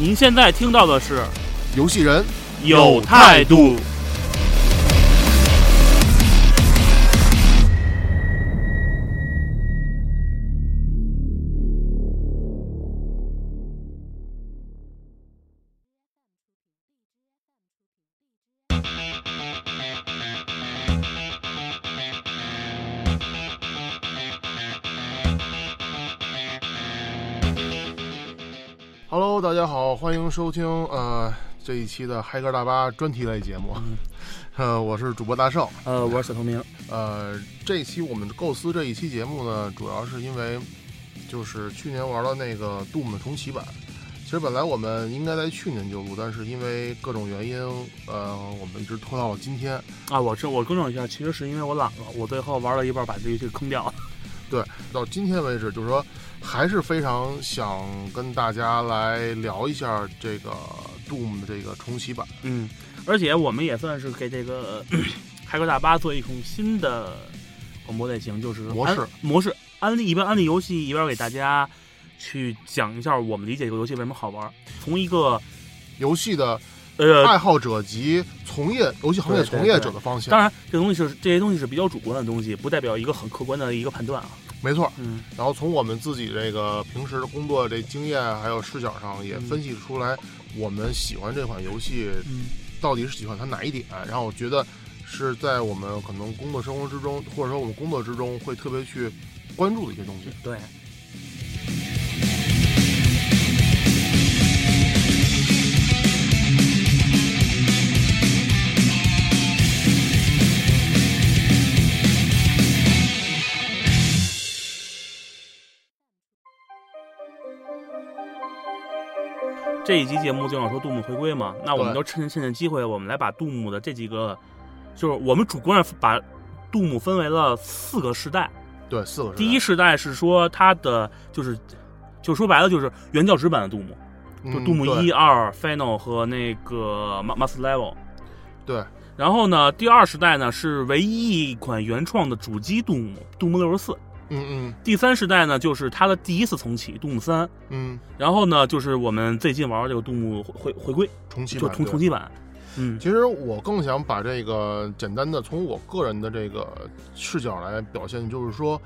您现在听到的是游戏人有态度。收听呃这一期的嗨歌大巴专题类节目。呃，我是主播大圣，呃，我是小透明。呃，这一期我们构思这一期节目呢，主要是因为就是去年玩了那个 Doom 的重启版。其实本来我们应该在去年就录，但是因为各种原因，呃，我们一直拖到了今天。啊，我这我更正一下，其实是因为我懒了，我最后玩了一半把这个游戏坑掉了。对，到今天为止，就是说还是非常想跟大家来聊一下这个 Doom 的这个重启版。嗯，而且我们也算是给这个嗨歌大巴做一种新的广播类型，就是模式模式安利，一边安利游戏，一边给大家去讲一下我们理解这个游戏为什么好玩。从一个游戏的呃爱好者及从业游戏行业从业者的方向。当然，这个东西是这些东西是比较主观的东西，不代表一个很客观的一个判断啊。没错，嗯，然后从我们自己这个平时的工作这经验还有视角上，也分析出来我们喜欢这款游戏，嗯，到底是喜欢它哪一点？然后我觉得是在我们可能工作生活之中，或者说我们工作之中会特别去关注的一些东西。对。这一期节目就想说杜牧回归嘛，那我们就趁趁这机会，我们来把杜牧的这几个，就是我们主观上把杜牧分为了四个时代。对，四个。第一时代是说他的就是，就说白了就是原教旨版的杜牧，就杜牧一、二、Final 和那个 Master Level。对。然后呢，第二时代呢是唯一一款原创的主机杜牧，杜牧六十四。嗯嗯，第三世代呢，就是它的第一次重启，杜牧三。嗯，然后呢，就是我们最近玩这个杜牧回回归重启，就重重启版。嗯，其实我更想把这个简单的从我个人的这个视角来表现，就是说，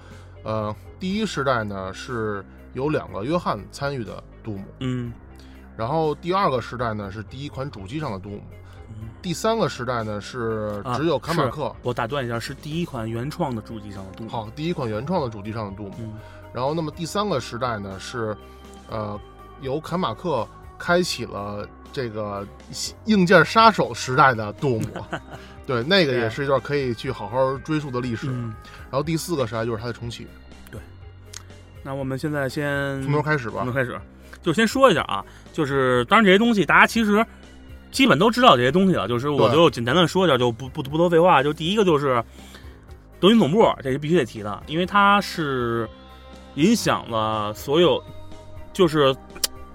呃，第一世代呢是有两个约翰参与的杜牧，嗯，然后第二个时代呢是第一款主机上的杜牧。第三个时代呢是只有卡马克、啊。我打断一下，是第一款原创的主机上的杜牧。好，第一款原创的主机上的杜牧。嗯、然后，那么第三个时代呢是，呃，由卡马克开启了这个硬件杀手时代的杜姆。对，那个也是一段可以去好好追溯的历史。嗯、然后第四个时代就是它的重启。对。那我们现在先从头开始吧。从头开始，就先说一下啊，就是当然这些东西大家其实。基本都知道这些东西了，就是我就简单的说一下，就不不不多废话。就第一个就是德云总部，这是必须得提的，因为它是影响了所有，就是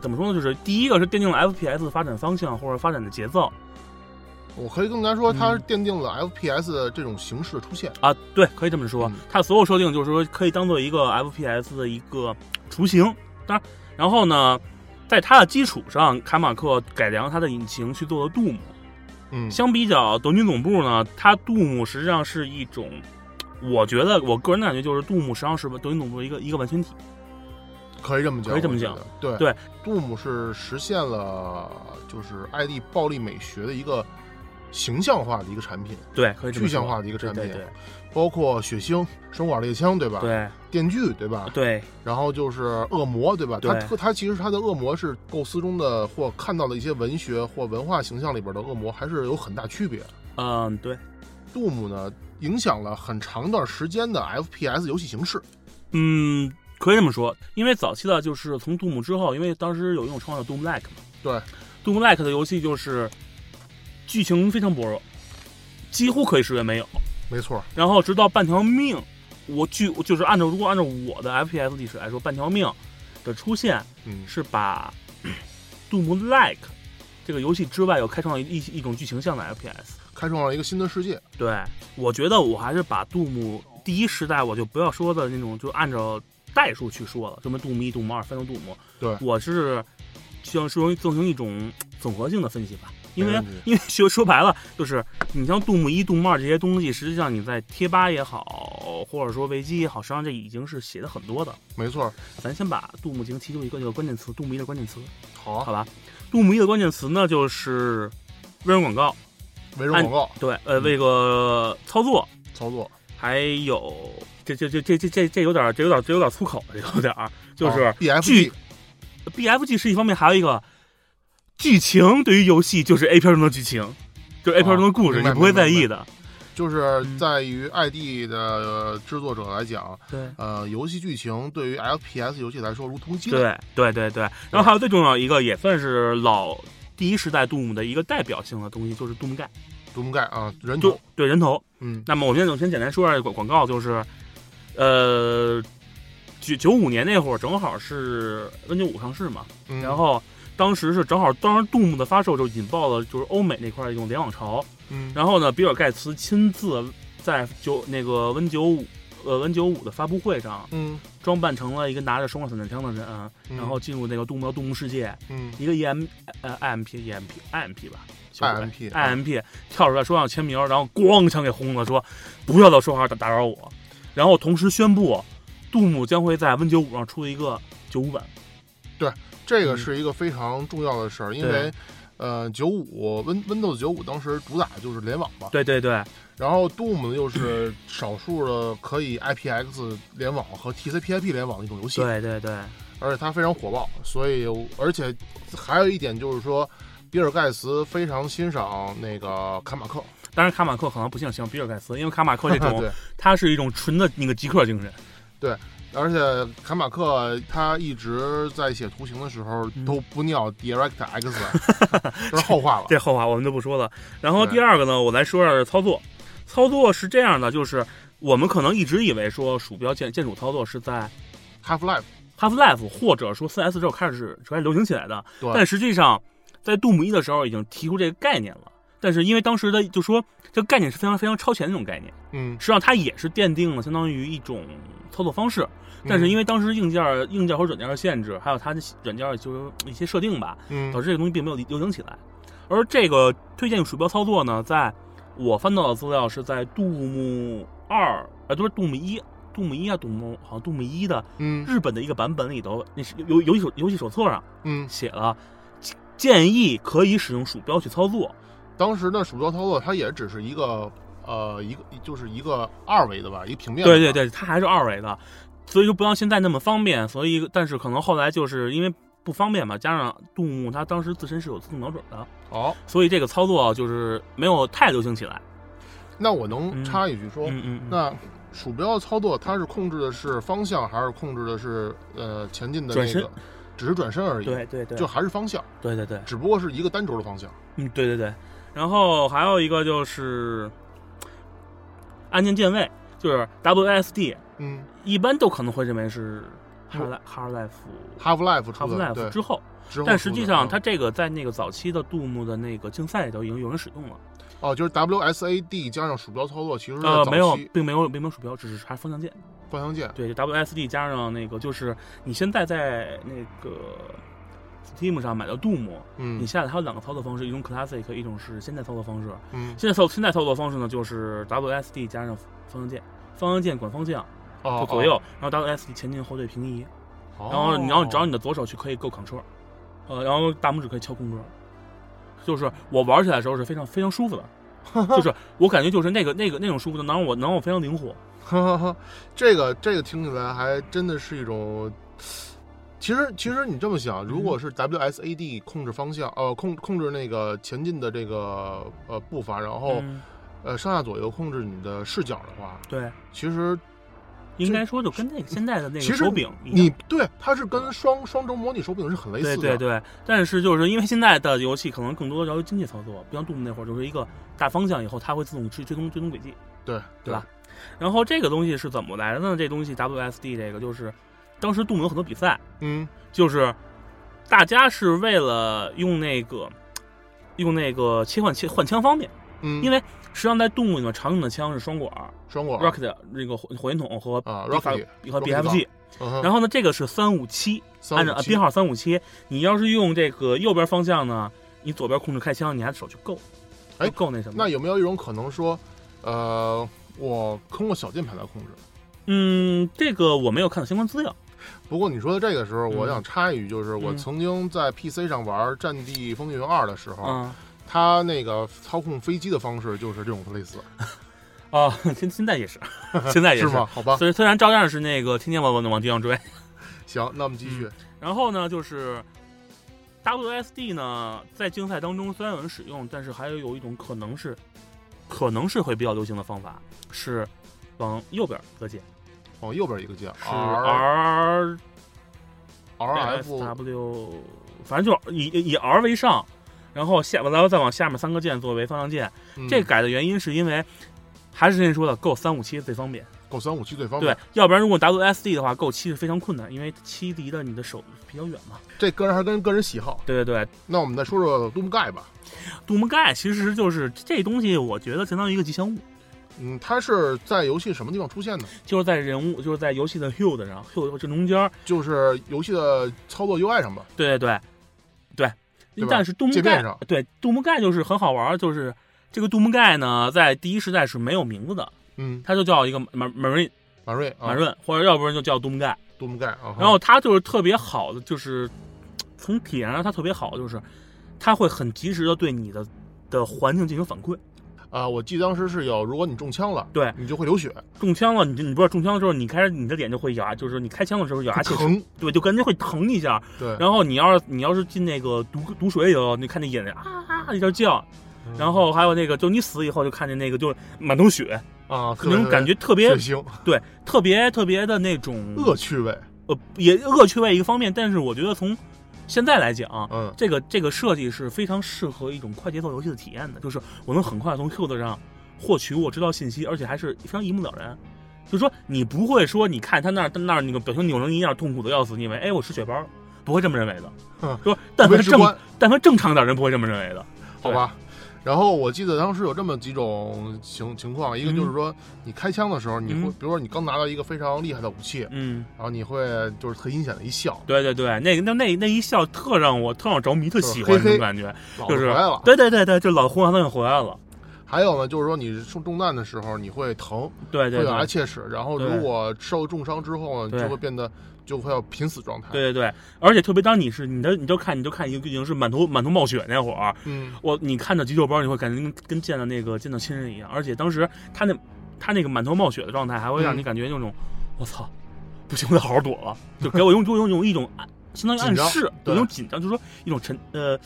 怎么说呢？就是第一个是奠定了 FPS 的发展方向或者发展的节奏。我可以更加说，它是奠定了 FPS 的这种形式的出现、嗯、啊，对，可以这么说。嗯、它所有设定就是说可以当做一个 FPS 的一个雏形。当然，然后呢？在它的基础上，卡马克改良它的引擎去做了杜牧。嗯，相比较德军总部呢，它杜牧实际上是一种，我觉得我个人的感觉就是杜姆实际上是德军总部一个一个完全体。可以这么讲，可以这么讲。对对，杜姆是实现了就是 ID 暴力美学的一个形象化的一个产品，对，可以具象化的一个产品。对对。包括血腥、生管猎枪，对吧？对，电锯，对吧？对，然后就是恶魔，对吧？对他他其实他的恶魔是构思中的或看到的一些文学或文化形象里边的恶魔，还是有很大区别。嗯，对。杜牧呢，影响了很长一段时间的 FPS 游戏形式。嗯，可可以这么说，因为早期的就是从杜牧之后，因为当时有一种称号叫 Doom Like 嘛，对，Doom Like 的游戏就是剧情非常薄弱，几乎可以视为没有。没错，然后直到半条命，我据就是按照如果按照我的 FPS 历史来说，半条命的出现嗯，是把 Doom Like 这个游戏之外又开创了一一种剧情向的 FPS。开创了一个新的世界。对，我觉得我还是把 Doom 第一时代，我就不要说的那种，就按照代数去说了，什么 Doom 一、杜牧二、三、Doom，。对我是希望说进行一种总合性的分析吧，因为因为说说白了，就是你像杜牧一、杜牧二这些东西，实际上你在贴吧也好，或者说维基也好，实际上这已经是写的很多的。没错，咱先把杜牧进行提出一个这个关键词，杜牧一的关键词，好好，吧？杜牧一的关键词呢，就是微软广告，微软广告对，呃，这个操作。操作，还有这这这这这这这有点这有点这有点粗口，这有点儿就是啊 BFG 剧 BFG 是一方面，还有一个剧情对于游戏就是 A 片中的剧情，就是 A 片中的故事，你不会在意的。就是嗯。在于 ID 的呃制作者来讲，对。呃，游戏剧情对于 FPS 游戏来说如同鸡蛋。对对对对，然后还有最重要一个，也算是老第一时代 dom 的一个代表性的东西，就是 dom 盖，dom 盖啊，人头，对人头。嗯，那么我们先就先简单说一下广广告，就是，呃，九九五年那会儿正好是 Win 九五上市嘛，嗯。然后当时是正好，当时杜牧的发售就引爆了就是欧美那块儿一种联网潮。嗯，然后呢，比尔盖茨亲自在九那个 Win 九五呃 Win 九五的发布会上，嗯，装扮成了一个拿着双管散弹枪的人，嗯然后进入那个杜牧的杜牧世界，嗯一个 EM 呃 IMP EMP IMP 吧。IMP IMP 跳出来说要签名，然后咣一枪给轰了，说不要再说话打打扰我，然后同时宣布杜牧将会在 Win 九五上出一个九五版。这个是一个非常重要的事儿，因为。呃，九五 Win Windows 九五当时主打就是联网嘛，对对对。然后 Doom 呢又是少数的可以 IPX 联网和 TCP/IP 联网的一种游戏，对对对，而且它非常火爆，所以而且还有一点就是说，比尔盖茨非常欣赏那个卡马克，当然卡马克可能不像像比尔盖茨，因为卡马克这 种对，它是一种纯的那个极客精神。而且卡马克他一直在写图形的时候嗯都不尿 Direct X，这 是后话了。这后话我们就不说了。然后第二个呢，我来说下操作。操作是这样的，就是我们可能一直以为说鼠标键键鼠操作是在 Half Life，Half Life 或者说 CS 之后开始开始流行起来的，对但实际上在杜姆一的时候已经提出这个概念了。但是因为当时的就说这个概念是非常非常超前的那种概念，嗯，实际上它也是奠定了相当于一种操作方式。但是因为为当时硬件硬件和软件的限制，还有它的软件就是一些设定吧，嗯导致这个东西并没有流行起来。而这个推荐鼠标操作呢，在我翻到的资料是在杜牧二，啊，不是杜牧一，杜牧一啊，杜牧好像杜牧一的嗯日本的一个版本里头，那是游游戏手游戏手册上嗯，写了建议可以使用鼠标去操作。当时的鼠标操作它也只是一个呃一个就是一个二维的吧，一个平面。对对，对，它还是二维的，所以说不像现在那么方便。所以，但是可能后来就是因为不方便嘛，加上杜牧他当时自身是有自动瞄准的，哦，所以这个操作就是没有太流行起来。那我能嗯插一句说，嗯嗯，嗯那鼠标操作它是控制的是方向，还是控制的是呃前进的转身那个？只是转身而已，对对对，就还是方向，对对对，只不过是一个单轴的方向。嗯对对对。然后还有一个就是按键键位，就是 WSD，嗯一般都可能会认为是嗯 Hard Hard Life，Half Life 出 Half 的，Life，之后，之后但实际上出的它这个在那个早期的杜牧的那个竞赛里头已经有人使用了。哦，就是 WSAD 加上鼠标操作，其实是呃，早没有期，并没有，并没有鼠标，只是还是方向键。方向键。对，WSD 加上那个，就是你现在在那个 Steam 上买的杜牧，嗯你下载它有两个操作方式，一种 Classic，一种是现在操作方式。嗯，现在操现在操作方式呢，就是 WSD 加上方向键，方向键管方向，哦就左右，然后 WSD 前进后退平移，哦，然后你要你的左手去可以够 Ctrl，呃，然后大拇指可以敲空格，就是我玩起来的时候是非常非常舒服的。就是我感觉就是那个那个那种舒服的，能让我能让我非常灵活。哈哈哈，这个这个听起来还真的是一种。其实其实你这么想，如嗯果是 WSAD 控制方向，呃，控控制那个前进的这个呃步伐，然后、嗯呃上下左右控制你的视角的话，对，其实应该说就跟那个现在的那个手柄一样。你对它是跟双双轴模拟手柄是很类似的。对对对，但是就是因为现在的游戏可能更多要求精确操作，不像 Doom 那会儿就是一个大方向，以后它会自动追追踪追踪轨迹。对对吧？然后这个东西是怎么来的呢？这东西 WSD 这个就是当时 Doom 有很多比赛，嗯就是大家是为了用那个用那个切换切换枪方便，嗯，因为实际上在 Doom 里面常用的枪是双管双管 Rocket 那个火火箭筒和啊 Rocket 和 BFG，然后呢这个是三五七，按照编号三五七，你要是用这个右边方向呢，你左边控制开枪，你还手去够，哎够那什么？那有没有一种可能说，呃，我通过小键盘来控制？嗯，这个我没有看到相关资料。不过你说的这个时候，嗯我想插一句，就是我嗯。曾经在 PC 上玩《战地风云二》的时候，啊它那个操控飞机的方式就是这种类似，啊，现现在也是，现在也是吗？好吧，虽虽然照样是那个天天往往往地上追，行，那我们继续。然后呢，就是 WSD 呢，在竞赛当中虽然有人使用，但是还有有一种可能是，可能是会比较流行的方法是往右边搁键，往右边一个键是 R R S F W，反正就是以以 R 为上，然后下完了再往下面三个键作为方向键。嗯这改的原因是因为，还是之前说的，够三五七最方便。够三五七最方便对。，要不然如果 WSD 的话，够七是非常困难，因为七离的你的手比较远嘛。这个人还跟个人喜好。对对对，那我们再说说 Doom 盖吧。Doom 盖其实就是这东西，我觉得相当于一个吉祥物，嗯，它是在游戏什么地方出现的？就是在人物，就是在游戏的 HUD 上，HUD 正中间。就是游戏的操作 UI 上吧。对对对，对。对但是杜牧盖对杜牧盖就是很好玩，就是这个杜牧盖呢，在第一时代是没有名字的，嗯，它就叫一个马马瑞马瑞啊马，润，或者要不然就叫杜牧盖。Doom 盖啊。然后它就是特别好的，就是从体验上它特别好，就是它会很及时的对你的的环境进行反馈。啊，我记得当时是有，如果你中枪了，对你就会流血，中枪了，你就你不知道中枪的时候，你开始你的脸就会咬牙，就是你开枪的时候咬牙疼。对，就感觉会疼一下。对，然后你要是你要是进那个毒毒水以后，你看那眼睛啊啊一下叫，然后还有那个就你死以后就看见那个就满头血，啊，那种感觉特别血腥、对，特别特别的那种恶趣味。呃也恶趣味一个方面，但是我觉得从现在来讲，嗯，这个这个设计是非常适合一种快节奏游戏的体验的，就是我能很快从 HUD 上获取我知道信息，而且还是非常一目了然。就是说，你不会说你看他那儿那儿那个表情扭成一样，痛苦的要死，你以为哎我吃血包，不会这么认为的。嗯说但凡正但凡正常点人不会这么认为的。好吧。然后我记得当时有这么几种情情况，一个就是说，你开枪的时候，你会，嗯。比如说你刚拿到一个非常厉害的武器，嗯，然后你会就是特阴险的一笑，对对对，那个那那那一笑特让我特让我着迷，特喜欢那种感觉，老就是回来了。对对对对，就老红黄灯回来了。还有呢，就是说你受中弹的时候，你会疼，对对会咬牙切齿，然后如果受重伤之后呢，就会变得就会要濒死状态。，对对对，而且特别当你是你的，你就看你就看已经已经是满头满头冒血那会儿，嗯，我你看到急救包，你会感觉跟跟见到那个见到亲人一样，而且当时他那他那个满头冒血的状态，还会让嗯。你感觉那种，我操，不行，我得好好躲了，就给我用用用一种暗，相当于暗示，对有一种紧张，就是说一种沉呃，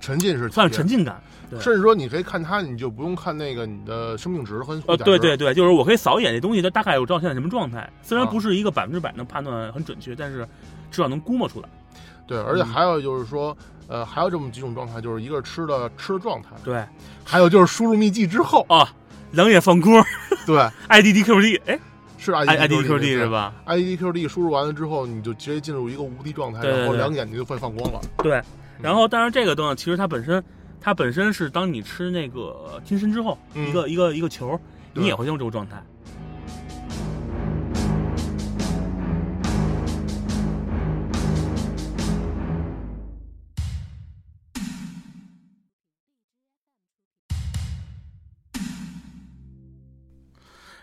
沉浸式体算是沉浸感。对甚至说你可以看它，你就不用看那个你的生命值和呃，对对对，就是我可以扫一眼这东西，它大概我知道现在什么状态。虽然啊不是一个百分之百能判断很准确，但是至少能估摸出来。对，而且嗯还有就是说，呃，还有这么几种状态，就是一个是吃的吃的状态，对还有就是输入秘籍之后，啊，冷眼放锅对，，IDDQD，哎是，I IDQD IDDQD 是吧？？IDQD 输入完了之后，你就直接进入一个无敌状态，对对对然后两个眼睛就会放光了。对，然后但是这个东西其实它本身，它本身是当你吃那个金身之后，嗯一个一个一个球，你也会进入这个状态。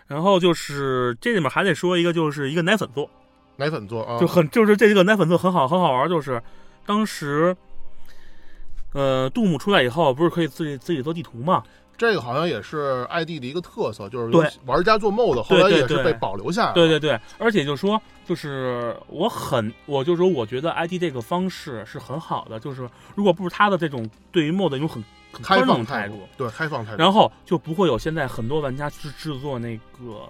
然后就是这里面还得说一个，就是一个奶粉座，奶粉座啊，就很就是这个奶粉座很好很好玩，就是当时，呃，杜牧出来以后，不是可以自己自己做地图嘛？这个好像也是 ID 的一个特色，就是对玩家做 MOD，后来也是被保留下来了。对对对，而且就说就是我很，我就说我觉得 ID 这个方式是很好的，就是如果不是他的这种对于 MOD 一种很很开放态度，，对开放态度。然后就不会有现在很多玩家制制作那个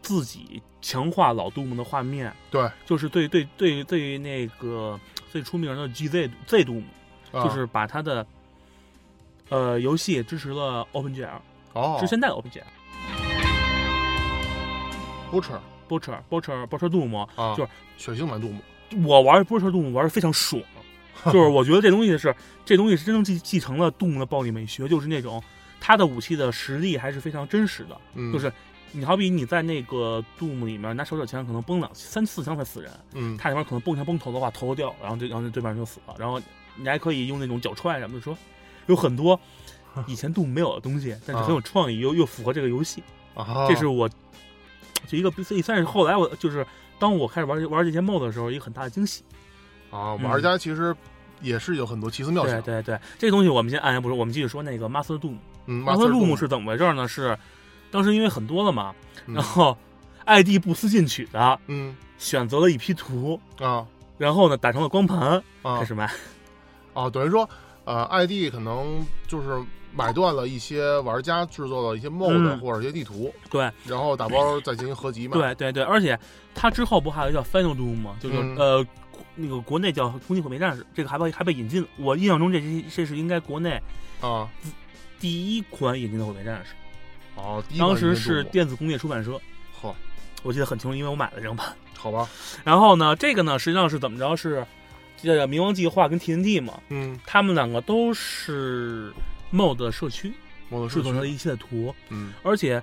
自己强化老杜牧的画面，对，就是对对对对于那个最出名的 GZ Z 杜牧，啊就是把他的呃游戏支持了 OpenGL，哦。是现在的 OpenGL。Butcher Butcher Butcher Butcher 杜牧，啊，就是血腥版杜牧我玩 Butcher 杜牧玩的非常爽，就是我觉得这东西是这东西是真正继继承了杜牧的暴力美学，就是那种他的武器的实力还是非常真实的，嗯就是你好比你在那个杜牧里面拿手脚枪可能崩两三四枪才死人，嗯他里面可能蹦枪崩头的话头掉，然后对然后对面就死了，然后你还可以用那种脚踹什么的，说有很多 以前杜牧没有的东西，但是很有创意，又又符合这个游戏。啊，这是我就一个所以算是后来我就是当我开始玩玩这些 mod 的时候，一个很大的惊喜。啊，嗯玩家其实也是有很多奇思妙想，对对对，这东西我们先按下不说，我们继续说那个 Master Doom。嗯 Master Doom 是怎么回事呢？是当时因为很多了嘛，嗯然后艾迪不思进取的嗯选择了一批图，啊然后呢打成了光盘啊开始卖。啊，等于说呃，ID 可能就是买断了一些玩家制作的一些 mod 嗯或者一些地图，对然后打包再进行合集嘛，对对对，而且它之后不还有一个叫 Final Doom 吗？就是、嗯呃。那个国内叫《空气毁灭战士》，这个还被还被引进了。我印象中这是这是应该国内啊第一款引进的毁灭战士。哦，第一当时是电子工业出版社，嚯，我记得很清楚，因为我买了这张盘。好吧，然后呢，这个呢实际上是怎么着？是这个冥王计划跟 TNT 嘛，嗯，他们两个都是 MOD 社区我的制作出来的一系列图，嗯而且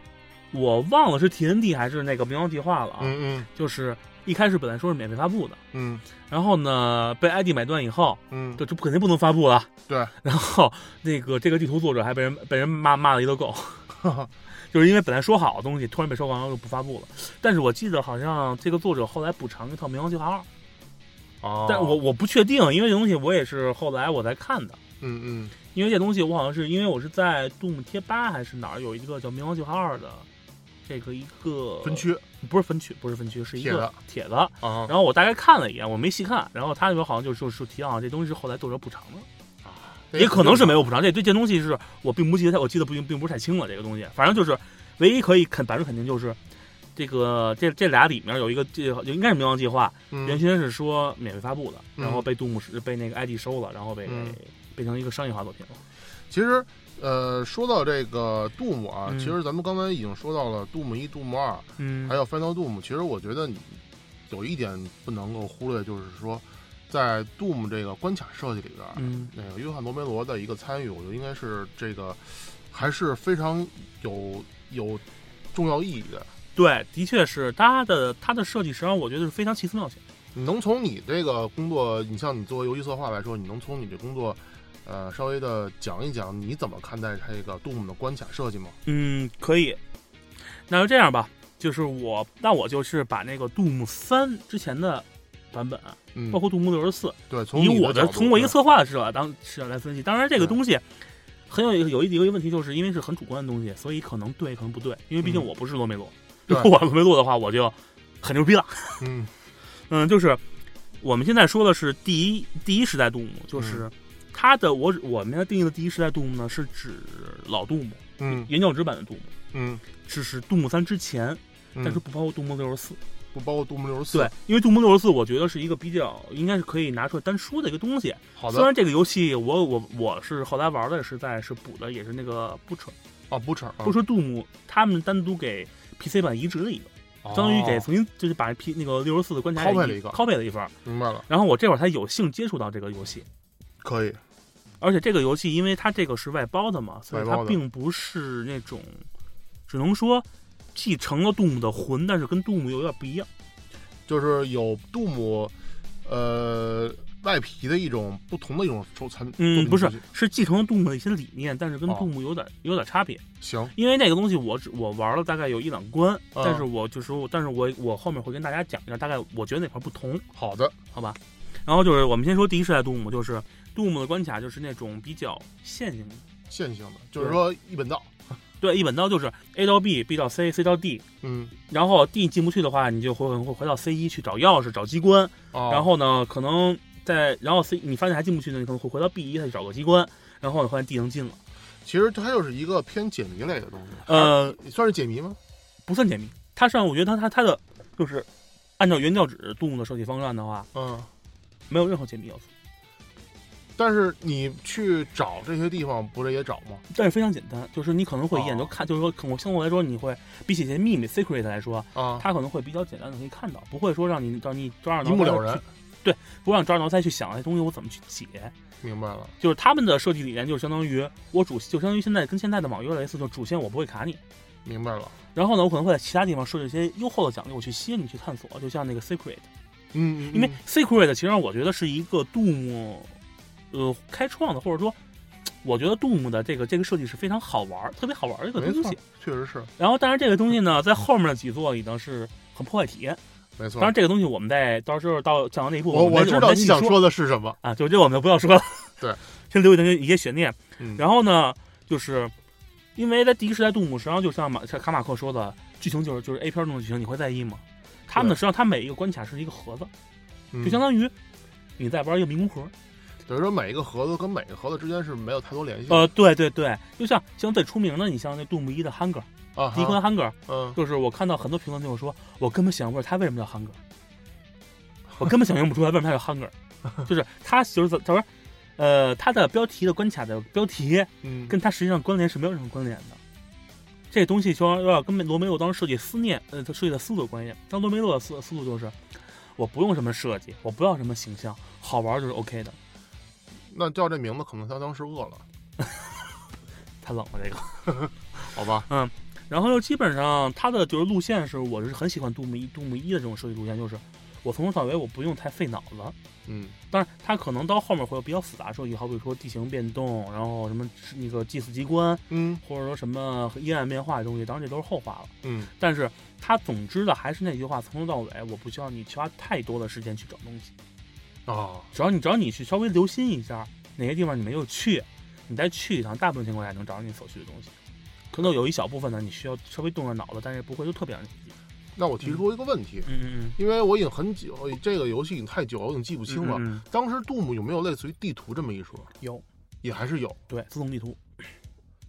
我忘了是 TNT 还是那个冥王计划了啊。嗯就是一开始本来说是免费发布的，嗯。然后呢被 ID 买断以后，嗯。嗯，这这不肯定不能发布了。对，然后那个这个地图作者还被人被人骂骂了一顿够。就是因为本来说好的东西突然被收完了就不发布了，但是我记得好像这个作者后来补偿一套《冥王计划二》，哦，但我我不确定，因为这东西我也是后来我才看的，嗯嗯。因为这东西我好像是因为我是在杜牧贴吧还是哪儿有一个叫《冥王计划二》的这个一个分区不是分区，不是分区，是一个帖子，啊。然后我大概看了一眼，我没细看，然后他里面好像就就就提到这东西是后来作者补偿的。啊。也可能是没有补偿，这这这东西是我并不记得太，我记得不并不是太清了这个东西，反正就是唯一可以肯百分之肯定就是这个这这俩里面有一个这个应该是冥王计划，嗯。原先是说免费发布的，嗯。然后被杜牧是被那个 ID 收了，然后被、嗯。变成一个商业化作品了。其实，呃，说到这个杜牧啊，嗯其实咱们刚才已经说到了杜牧一、杜牧二，嗯还有 Final Doom。其实我觉得你有一点不能够忽略，就是说，在 Doom 这个关卡设计里边，嗯那个约翰罗梅罗的一个参与，我觉得应该是这个还是非常有有重要意义的。对，的确是他的他的设计，实际上我觉得是非常奇思妙想。你能从你这个工作，你像你作为游戏策划来说，你能从你这工作，呃，稍微的讲一讲你怎么看待这个 Doom 的关卡设计吗？嗯，可以。那就这样吧，就是我，那我就是把那个杜牧三之前的版本，嗯，包括杜牧六十四，对，从以我的从我一个策划的视角当视角来分析。当然，这个东西很有有一有一个问题，就是因为是很主观的东西，所以可能对，可能不对。因为毕竟嗯我不是罗梅罗，对如果我罗梅洛的话，我就很牛逼了。嗯 嗯，就是我们现在说的是第一第一时代杜牧，就是它的我我们定义的第一时代杜牧呢，是指老杜牧，嗯原教旨版的杜牧，嗯，只是杜牧三之前，嗯但是不包括杜牧六十四。不包括杜牧六十四。对，，因为杜牧六十四，我觉得是一个比较应该是可以拿出来单说的一个东西。好的虽然这个游戏我我我是后来玩的是在是补的，也是那个 Butcher 啊，Butcher 啊 Butcher 杜牧他们单独给 PC 版移植了一个，相当于给哦重新就是把 P 那个六十四的关卡 copy 了一个 copy 了一份。明白了，然后我这会儿才有幸接触到这个游戏，可以，而且这个游戏因为它这个是外包的嘛，所以它并不是那种，只能说继承了杜牧的魂，但是跟杜牧有点不一样。就是有杜牧，呃，外皮的一种不同的一种收产。嗯，不是，是继承了杜牧的一些理念，但是跟哦杜牧有点、有点差别。行，因为那个东西我只我玩了大概有一两关，嗯但是我就说，但是我我后面会跟大家讲一下，大概我觉得哪块不同，好的，好吧？然后就是我们先说第一世代杜牧，就是杜牧的关卡就是那种比较线性的，线性的，就是说一本道。对，一本道就是 A 到 B，B 到 C，C 到 D，嗯，然后 D 进不去的话，你就会会回到 C 一去找钥匙、找机关，哦。然后呢，可能在然后 C 你发现还进不去呢，你可能会回到 B 一再去找个机关，然后你发现 D 能进了，其实它就是一个偏解谜类的东西。呃，算是解谜吗？不算解谜，它上我觉得它它它的就是按照原教旨动物的设计方案的话，嗯，没有任何解谜要素，但是你去找这些地方，不是也找吗？但是非常简单，就是你可能会一眼就哦看，就是说可能相对来说你会比起一些秘密 secret 来说，啊，它可能会比较简单的可以看到，不会说让你让你抓耳挠一目了然对，不让抓耳挠腮去想这东西我怎么去解。明白了。就是他们的设计理念就是相当于我主就相当于现在跟现在的网游类似，就主线我不会卡你，明白了。然后呢，我可能会在其他地方设置一些优厚的奖励，我去吸引你去探索，就像那个 secret，嗯，嗯因为嗯 secret 其实上我觉得是一个杜牧，呃，开创的，或者说，我觉得杜牧的这个这个设计是非常好玩儿，特别好玩儿的一个东西。，确实是然后，但是这个东西呢，在后面的几座里呢是很破坏体验。没错当。然，这个东西我们在到时候到讲到那一步，我我知道你想说的是什么。啊，就这我们就不要说了。对，先留一点一些悬念。嗯，然后呢，就是因为在第一时代杜牧，实际上就像马像卡马克说的，剧情就是就是 A 片中的剧情，你会在意吗？他们呢，实际上它每一个关卡是一个盒子，嗯就相当于你在玩一个迷宫盒。等于说每一个盒子跟每个盒子之间是没有太多联系。呃，对对对，就像像最出名的，你像那杜牧一的 Hunger，啊，第一关哈 Hunger，嗯，就是我看到很多评论就是说，我根本想不出来他为什么叫 Hunger，我根本想象不出来为什么他叫 Hunger，就是他就是他说，呃，他的标题的关卡的标题嗯，跟它实际上关联是没有任何关联的。这东西就要要跟罗梅洛当时设计思念，呃，他设计的思路有关系。但罗梅洛的思思路就是，我不用什么设计，我不要什么形象，好玩就是 OK 的。那叫这名字，可能他当时饿了，太冷了这个。好吧？嗯然后又基本上它的就是路线是，我是很喜欢杜牧一杜牧一的这种设计路线，就是我从头到尾我不用太费脑子。嗯，但是，它可能到后面会有比较复杂设计，好比说地形变动，然后什么那个祭祀机关，嗯或者说什么阴暗变化的东西，当然这都是后话了。嗯，但是它总之的还是那句话，从头到尾，我不需要你花太多的时间去找东西，啊，只要你只要你去稍微留心一下哪些地方你没有去，你再去一趟，大部分情况下能找到你所需的东西。可能有一小部分呢，你需要稍微动动脑子，但是不会就特别让你费劲。那我提出一个问题，嗯嗯因为我已经很久，这个游戏已经太久了，我已经记不嗯，清了。嗯嗯当时杜牧有没有类似于地图这么一说？有也还是有。对自动地图，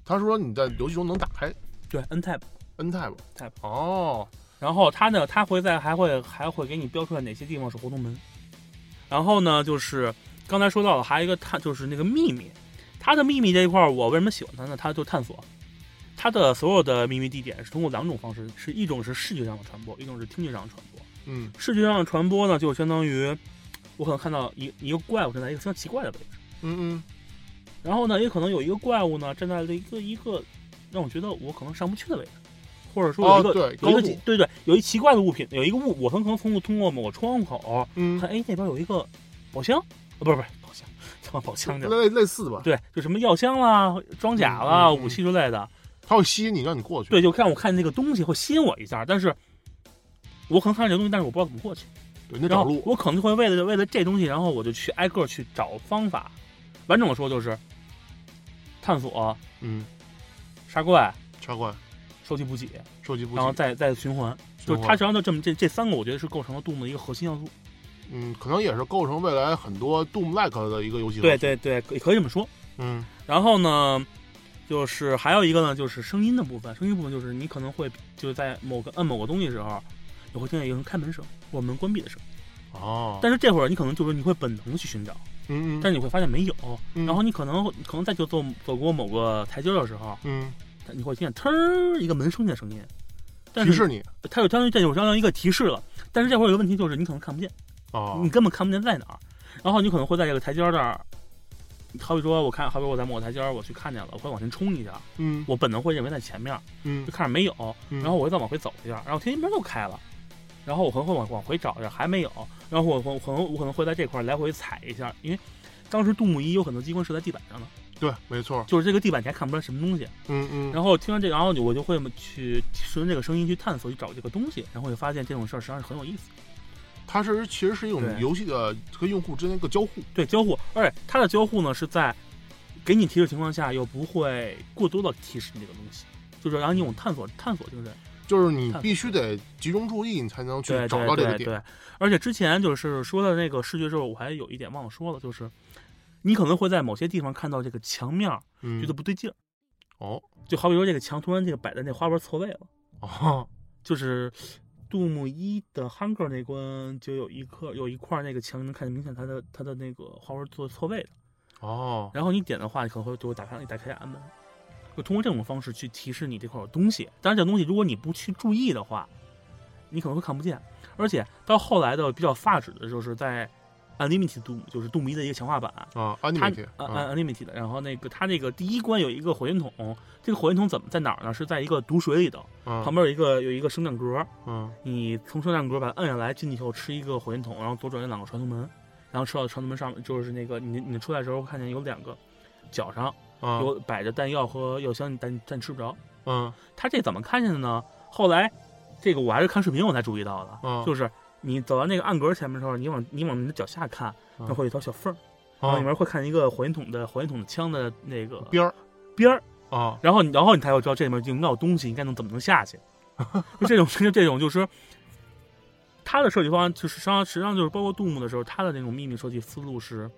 他说你在游戏中能打开对 N tab，N tab。Tab 哦，然后他呢，他会在还会还会给你标出来哪些地方是活动门。然后呢，就是刚才说到了，还有一个探，就是那个秘密。它的秘密这一块儿，我为什么喜欢它呢？它就探索。它的所有的秘密地点是通过两种方式，是一种是视觉上的传播，一种是听觉上的传播。嗯视觉上的传播呢，就相当于我可能看到一一个怪物站在一个非常奇怪的位置，嗯嗯，然后呢，也可能有一个怪物呢站在了一个一个让我觉得我可能上不去的位置，或者说有一个、有一个奇对对有一奇怪的物品，有一个物，我很可能通过通过某个窗口嗯看，，哎那边有一个宝箱，啊不是不是宝箱，他妈宝箱去。类类似的吧？对，就什么药箱啦、装甲啦、嗯嗯嗯武器之类的，它会吸引你，让你过去。对，就看我看那个东西会吸引我一下，但是我可能看到这个东西，但是我不知道怎么过去。对，你得然后找路。我可能会为了为了这东西，然后我就去挨个去找方法。完整的说就是探索、嗯，杀怪、杀怪、收集补给，收集补给，然后再再循环。就是它实际上就这么这这三个，我觉得是构成了杜牧的一个核心要素。嗯，可能也是构成未来很多 Doom like 的一个游戏。对，对对，可以可以这么说。嗯然后呢，就是还有一个呢，就是声音的部分。声音部分就是你可能会就是在某个摁某个东西的时候，你会听见一个人开门声或门关闭的声。哦，但是这会儿你可能就是你会本能去寻找，嗯嗯，但是你会发现没有。嗯然后你可能可能在就走走过某个台阶的时候，嗯，你会听见腾儿一个门声的声音。但是提示你它就相当于这就相当于一个提示了。但是这会儿有个问题就是你可能看不见，哦你，根本看不见在哪儿。然后你可能会在这个台阶这儿，好比说我看，好比我在某个台阶儿我去看见了，我会往前冲一下，嗯我本能会认为在前面，嗯就看着没有，嗯，然后我会再往回走一下，然后天门又开了。然后我可能会往往回找一下，还没有。然后我我可能我可能会在这块儿来回踩一下，因为当时杜牧一有很多机关是在地板上的，对，没错，就是这个地板你还看不出来什么东西。嗯嗯，然后听完这个，然后我就会去顺着这个声音去探索，去找这个东西，然后就发现这种事儿实际上是很有意思。它是其实是一种游戏的和用户之间的一个交互。对交互，而且它的交互呢是在给你提示情况下，又不会过多的提示你这个东西，就是让你有探索探索精神。就是你必须得集中注意，你才能去找到这个点。对对，而且之前就是说的那个视觉之后，我还有一点忘了说了，就是你可能会在某些地方看到这个墙面嗯觉得，不对劲儿，哦就好比说这个墙突然这个摆在那花纹错位了。哦，就是杜牧一的 Hunger 那关就有一颗有一块那个墙能看见明显它的它的那个花纹做错位的。哦，然后你点的话，可能会就会打开打开暗门，就通过这种方式去提示你这块有东西。当然，这东西如果你不去注意的话，你可能会看不见。而且到后来的比较发指的就是在 Unlimited Doom，就是杜迷的一个强化版。啊它，Unlimited，呃啊 Unlimited，然后那个它那个第一关有一个火箭筒，这个火箭筒怎么在哪儿呢？是在一个毒水里头，啊旁边有一个有一个升降格，嗯你从升降格把它摁下来，进去以后吃一个火箭筒，然后左转有两个传送门，然后吃到传送门上面就是那个你你出来的时候看见有两个脚上啊有摆着弹药和药箱，但但吃不着。嗯他这怎么看见的呢？后来这个我还是看视频我才注意到的，嗯就是你走到那个暗格前面的时候，你往你往你的脚下看，嗯它会有一条小缝儿，然后里啊面会看见一个火箭筒的火箭筒枪的那个边儿边儿，啊然后你然后你才会知道这里面应该有东西，应该能怎么能下去。就这种就这种就是。它的设计方案就是实际上实际上就是包括杜牧的时候，他的那种秘密设计思路是，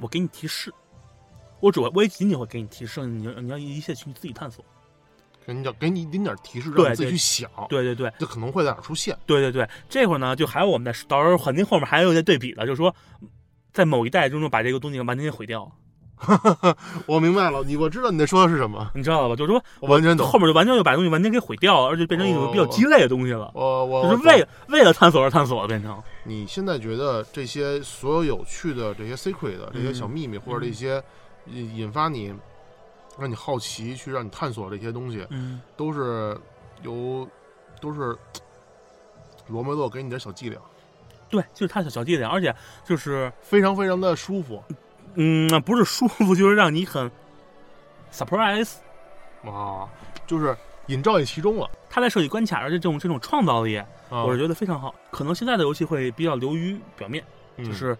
我给你提示，我只会我也仅仅会给你提示，你要你要一切去自己探索。给你点给你一点点提示，让你自己去想，对对对这可能会在哪儿出现。对对对，这会儿呢，就还有我们在到时候肯定后面还有一些对比的，就是说，在某一代中就把这个东西完全给毁掉了，我明白了，你我知道你在说的是什么，你知道了吧？就是说我完全懂。后面就完全就把东西完全给毁掉了，而且变成一种比较鸡肋的东西了，我我就是为为了探索而探索了，变成。你现在觉得这些所有有趣的这些 secret 的这些小秘密，或者这些引引发你让你好奇去让你探索这些东西，嗯，都是由都是罗梅洛给你的小伎俩，对，就是他小小伎俩，而且就是非常非常的舒服嗯，不是舒服，就是让你很 surprise。啊，就是引照你其中了。他在设计关卡，而且这种这种创造力，啊我是觉得非常好。可能现在的游戏会比较流于表面，嗯就是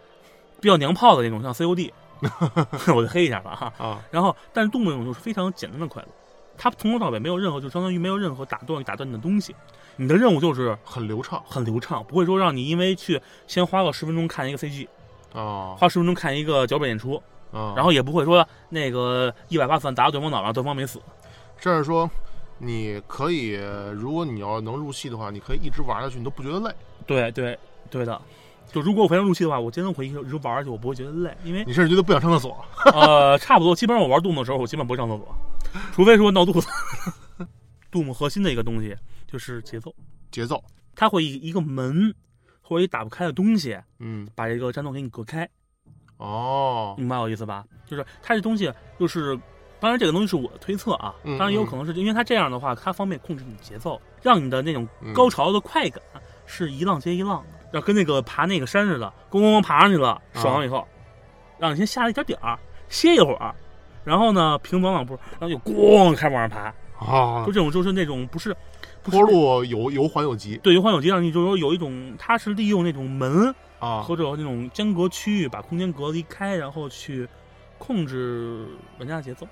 比较娘炮的那种，像 COD，我就黑一下吧哈。啊然后，但是动物那种就是非常简单的快乐，它从头到尾没有任何，就相当于没有任何打断打断你的东西。你的任务就是很流畅很流畅，不会说让你因为去先花个十分钟看一个 CG，啊花十分钟看一个脚本演出，啊，然后也不会说那个一百八十万打到对方脑上，对方没死。甚至说你可以，如果你要能入戏的话，你可以一直玩下去，你都不觉得累。对对对的。就如果我非常入戏的话，我真的会一直玩下去，我不会觉得累，因为你甚至觉得不想上厕所。呃，差不多，基本上我玩杜牧的时候，我基本不会上厕所，除非说闹肚子。杜牧核心的一个东西就是节奏，节奏，它会以一个门或者一打不开的东西，嗯，把这个战斗给你隔开，哦，明白我意思吧？就是它这东西就是。当然，这个东西是我的推测啊。嗯当然，也有可能是因为它这样的话，它方便控制你节奏，让你的那种嗯高潮的快感是一浪接一浪的，要跟那个爬那个山似的，咣咣咣爬上去了，爽了以后，让你先下了一点点儿，歇一会儿，然后呢平走两步，然后就咣开始往上爬，啊。就，这种就是那种不是不是坡路有有缓有急。对有缓有急，让你就是说有一种它是利用那种门啊，或者那种间隔区域把空间隔离开，然后去控制玩家的节奏，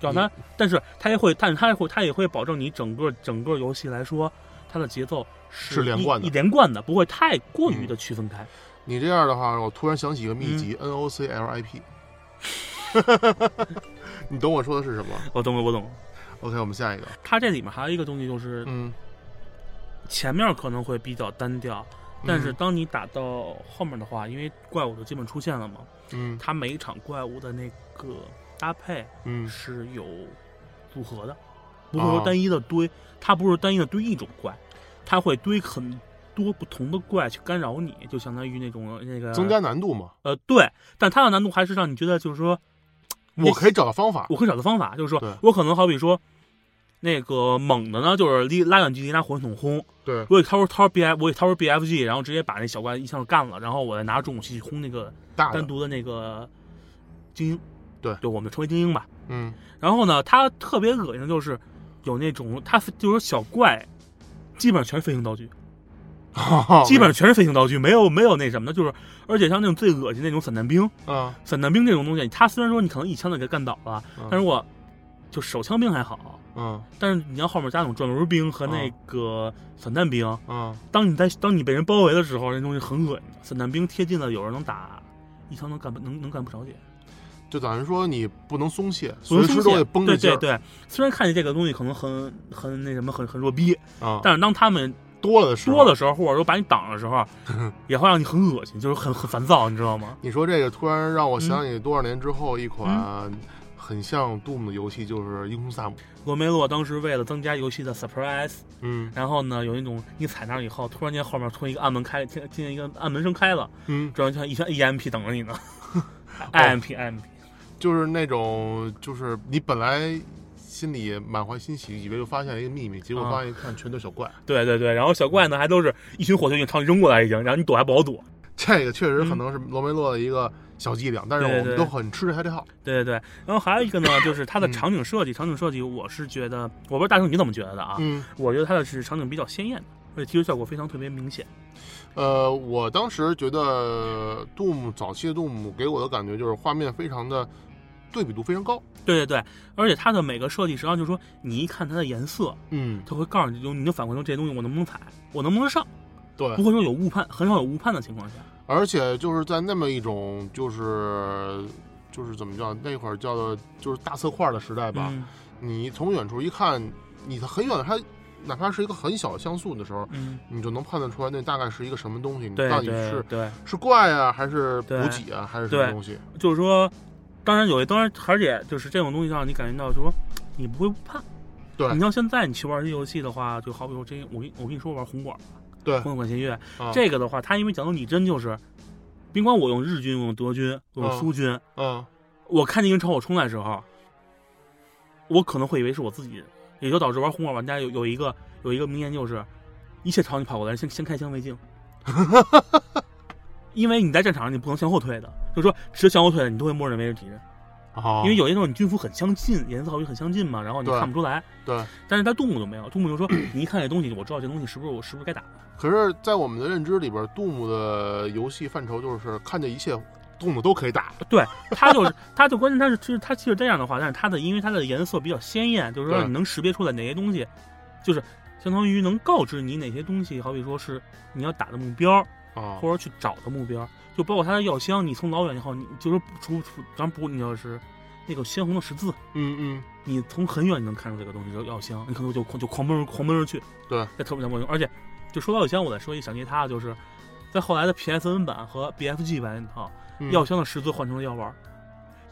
让它，但是它也会，但是它也会，它也会保证你整个整个游戏来说，它的节奏是连贯的连贯的，不会太过于的区分开。你这样的话，我突然想起一个秘嗯。籍、N O C L I P，你懂我说的是什么我懂了，我懂了。？OK，我们下一个，它这里面还有一个东西就是嗯，前面可能会比较单调，但是嗯。当你打到后面的话，因为怪物就基本出现了嘛，嗯。它每一场怪物的那个搭配嗯。是有组合的，不会说单一的堆，它不是单一的堆一种怪，它会堆很多不同的怪去干扰你，就相当于那种那个增加难度嘛，呃对，但它的难度还是让你觉得就是说，我可以找到方法，我可以找到方法，就是说我可能好比说。那个猛的呢，就是离拉远距离拿火箭筒轰，对，我给掏出掏出 B F，我给掏出 B F G，然后直接把那小怪一枪就干了，然后我再拿重武器去轰那个大单，独的那个精英，对。就我们称为精英吧。嗯。然后呢，它特别恶心的就是有那种它就是小怪，基本上全是飞行道具，基本上全是飞行道具，没有没有那什么的，就是而且像那种最恶心那种散弹兵，啊，散弹兵这种东西，他虽然说你可能一枪就给干倒了，嗯但是我就手枪兵还好。嗯但是你要后面加那种转轮兵和那个散弹兵，嗯当你在当你被人包围的时候，那东西很恶心。散弹兵贴近了，有人能打一枪能干能能干不少血。就等于说你不能松懈，随时都得绷着劲对对对，虽然看见这个东西可能很很那什么，很很弱逼，啊。但是当他们多了的时候，多的时候，或者说把你挡的时候，也会让你很恶心，就是很很烦躁，你知道吗？你说这个突然让我想嗯起多少年之后一款很像 Doom 的游戏，就是《英雄萨姆》。罗梅洛当时为了增加游戏的 surprise，嗯然后呢，有一种你踩那儿以后，突然间后面突然一个暗门开，听听见一个暗门声开了，嗯，这样像一圈 EMP 等着你呢哦，IMP IMP，就是那种，就是你本来心里满怀欣喜，以为又发现了一个秘密，结果啊发现一看全都是小怪。对对对，然后小怪呢还都是一群火球已经朝你扔过来已经，然后你躲还不好躲，这个确实可能是罗梅洛的一个小伎俩，但是我们都很吃他这套。对对对，然后还有一个呢，就是它的嗯场景设计，场景设计我是觉得，我不知道大圣你怎么觉得的啊？嗯，我觉得它的是场景比较鲜艳的，而且提示效果非常特别明显。呃，我当时觉得 Doom 早期的 Doom 给我的感觉就是画面非常的对比度非常高。对对对，而且它的每个设计，实际上就是说，你一看它的颜色，嗯，它会告诉你，就你就反馈说这些东西我能不能踩，我能不能上，对不。会说有误判，很少有误判的情况下。而且就是在那么一种就是就是怎么叫那会儿叫做就是大色块的时代吧，嗯你从远处一看，你很远的它，哪怕是一个很小的像素的时候，嗯，你就能判断出来那大概是一个什么东西，你到底是是怪啊，还是补给啊，还是什么东西？就是说，当然有，当然而且就是这种东西让你感觉到，就是说你不会误判。对。你要现在你去玩这游戏的话，就好比说这，我跟我跟你说，玩红管，对。红管弦乐，啊，这个的话，它因为讲究拟真，就是，别管我用日军，我用德军，我用嗯苏军，嗯我看见一个人朝我冲来的时候，我可能会以为是我自己人，也就导致玩红管玩家有有一个有一个名言就是，一切朝你跑过来，先先开枪为敬。因为你在战场上你不能向后退的，就是说，只向后退的你都会默认为是敌人，哦，因为有些时候你军服很相近，颜色好像很相近嘛，然后你对看不出来。对。但是在杜牧就没有，杜牧就说你一看这东西，我知道这东西是不是我是不是该打。可是，在我们的认知里边，Doom 的游戏范畴就是看见一切 Doom 都可以打。对，它就是，它就关键它是，其实它其实这样的话，但是它的因为它的颜色比较鲜艳，就是说你能识别出来哪些东西，就是相当于能告知你哪些东西，好比说是你要打的目标，啊。或者去找的目标，就包括它的药箱，你从老远以后，你就是出出，当然不，你要是那个鲜红的十字，嗯嗯，你从很远你能看出这个东西叫药箱，你可能就就狂奔狂奔而去，对，在特别特别而且就说到药箱，我再说一想起他，就是在后来的 PSN 版和 BFG 版啊。嗯。药箱的十字换成了药丸儿，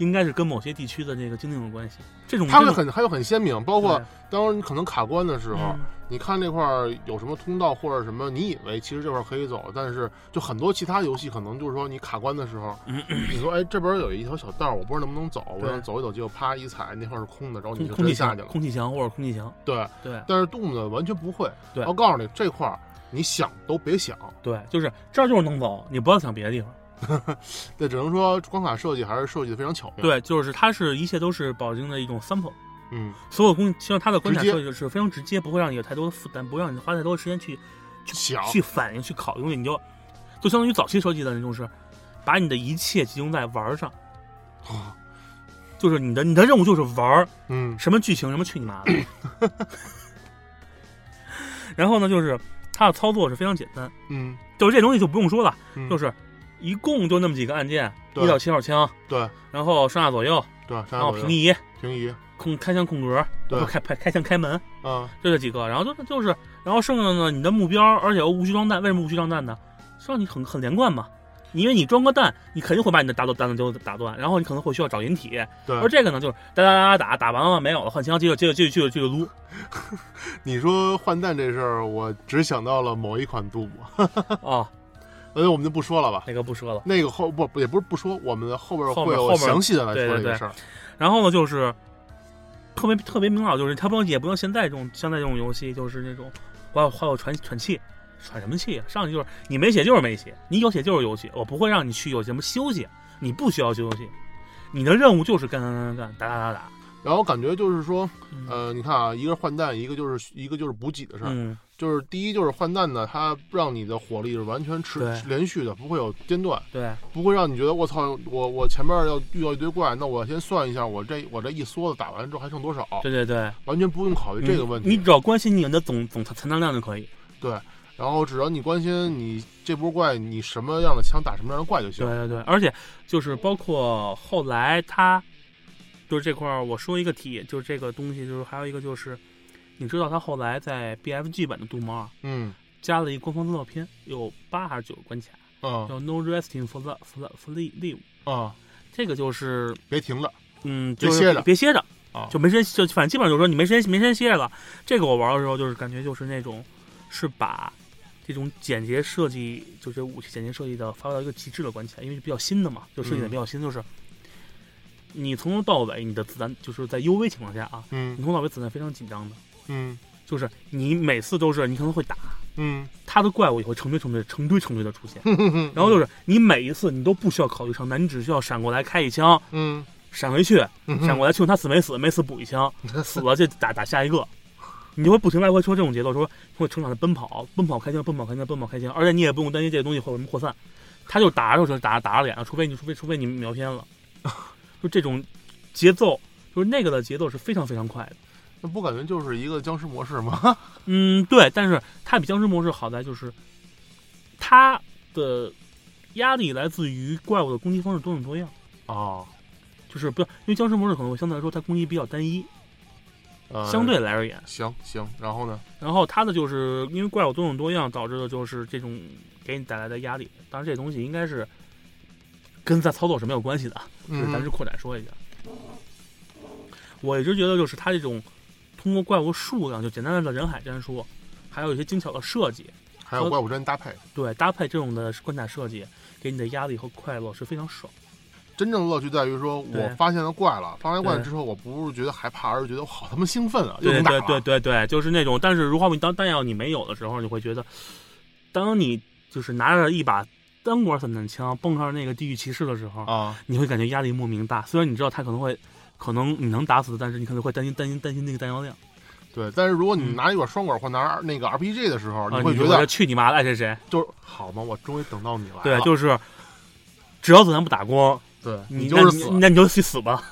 应该是跟某些地区的这个经历有关系。这种它会很还有很鲜明，包括对。当你可能卡关的时候，嗯。你看那块儿有什么通道或者什么，你以为其实这块儿可以走，但是就很多其他游戏可能就是说你卡关的时候，嗯。你说哎这边有一条小道，我不知道能不能走，我想走一走，结果啪一踩那块儿是空的，然后你就空下去了。空气墙或者空气墙，对，对。但是 Doom 呢完全不会，对。我告诉你这块儿你想都别想，对，就是这儿就是能走，你不要想别的地方。这只能说关卡设计还是设计的非常巧妙。，对，就是它是一切都是保证的一种 sample，嗯，所有工，其实它的关卡设计是非常直接，不会让你有太多的负担，不会让你花太多的时间去去想去反应、去考虑东西，你就就相当于早期设计的那种是，把你的一切集中在玩儿上，哦。就是你的你的任务就是玩儿，嗯。什么剧情什么去你妈的。然后呢，就是它的操作是非常简单，嗯。就是这东西就不用说了，嗯，就是一共就那么几个按键，对一到七号枪，对然后上下左右，对，然然后平移、平移，空开枪空格，对不开开开枪开门，啊就这几个。然后就就是，然后剩下的呢，你的目标，而且又无需装弹，为什么无需装弹呢？是让你很很连贯嘛。因为你装个弹，你肯定会把你的打斗弹子就打断，然后你可能会需要找掩体，对而。这个呢，就是哒哒哒哒打打完了没有了，换枪，接着接着接着接着接着撸。你说换弹这事儿，我只想到了某一款 Doom，哦，呃，我们就不说了吧。那个不说了。那个后不也不是不说，我们后边会有详细的来说这个事儿。然后呢，就是特别特别明了，就是它不能也不能现在这种现在这种游戏，就是那种还有还有喘喘气，喘什么气啊？上去就是你没血就是没血，你有血就是有血，我不会让你去有什么休息，你不需要休息，你的任务就是干干干干打打打打。然后感觉就是说，嗯。呃，你看啊，一个是换弹，一个就是一个就是补给的事儿。嗯，就是第一就是换弹呢，它让你的火力是完全持对。连续的，不会有间断，对。不会让你觉得我操，我我前面要遇到一堆怪，那我先算一下，我这我这一梭子打完之后还剩多少，对对对，完全不用考虑这个问题。你你只要关心你的总总残残障量就可以。对。然后只要你关心你这波怪，你什么样的枪打什么样的怪就行。对对对，而且就是包括后来他，就是这块儿我说一个题，就是这个东西，就是还有一个就是，你知道他后来在 BFG 版的杜猫》啊嗯加了一个官方资料片，有八还是九个关卡，啊叫 No Resting for the for the for the live，啊，这个就是别停了嗯，就是别歇着别歇着，啊！就没时间，就反正基本上就是说你没时间没时间歇着了。这个我玩的时候就是感觉就是那种是把这种简洁设计，就是武器简洁设计的发挥到一个极致的关卡，因为是比较新的嘛，就设计的比较新，就是你从头到尾你的子弹就是在 UV 情况下啊，你嗯从头到尾子弹非常紧张的，嗯。就是你每次都是你可能会打。嗯。他的怪物也会成堆成堆、成堆成堆的出现，然后就是你每一次你都不需要考虑上弹，你只需要闪过来开一枪，嗯。闪回去，嗯，闪过来确定他死没死，没死补一枪，死了就打打下一个，你就会不停来回说这种节奏，说会成长的奔跑，奔跑开枪，奔跑开枪，奔跑开枪，而且你也不用担心这个东西会有什么扩散，他就打着就打打着脸了，除非你除非除非你瞄偏了，就这种节奏，就是那个的节奏是非常非常快的。那不感觉就是一个僵尸模式吗？嗯，对，但是它比僵尸模式好在就是它的压力来自于怪物的攻击方式多种多样，哦，就是不要因为僵尸模式可能会相对来说它攻击比较单一，呃相对来而言。行行，然后呢？然后它的就是因为怪物多种多样，导致的就是这种给你带来的压力。当然，这东西应该是跟在操作是没有关系的，就是咱嗯是扩展说一下。我一直觉得就是它这种通过怪物数量，就简单的人海战术，还有一些精巧的设计，还有怪物之间搭配，对搭配这种的关卡设计，给你的压力和快乐是非常爽。真正的乐趣在于说，我发现了怪了，发现怪了之后，我不是觉得害怕，而是觉得我好他妈兴奋啊！又对对能打了对对对，就是那种。但是如果你当弹药你没有的时候，你会觉得，当你就是拿着一把单管散弹枪蹦上那个地狱骑士的时候，啊！你会感觉压力莫名大。虽然你知道他可能会，可能你能打死，但是你可能会担心担心担心那个弹药量。对，但是如果你嗯拿一管双管或拿那个 RPG 的时候，你，会觉得去你妈的爱谁谁。就是好吗？我终于等到你来了。对，就是只要子弹不打光，对你就是死你那你就去死吧。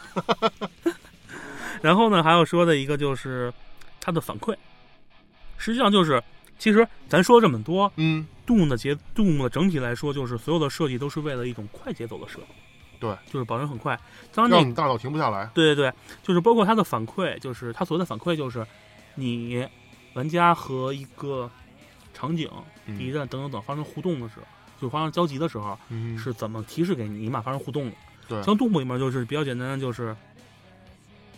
然后呢，还要说的一个就是它的反馈，实际上就是其实咱说了这么多，嗯，杜牧的节动物的整体来说，就是所有的设计都是为了一种快节奏的设计，对，就是保证很快。当然你大脑停不下来。对对对，就是包括它的反馈，就是它所谓的反馈，就是你玩家和一个场景、嗯敌人等等等发生互动的时候，就发生交集的时候，嗯，是怎么提示给你你们俩发生互动的。对像杜牧里面就是比较简单的，就是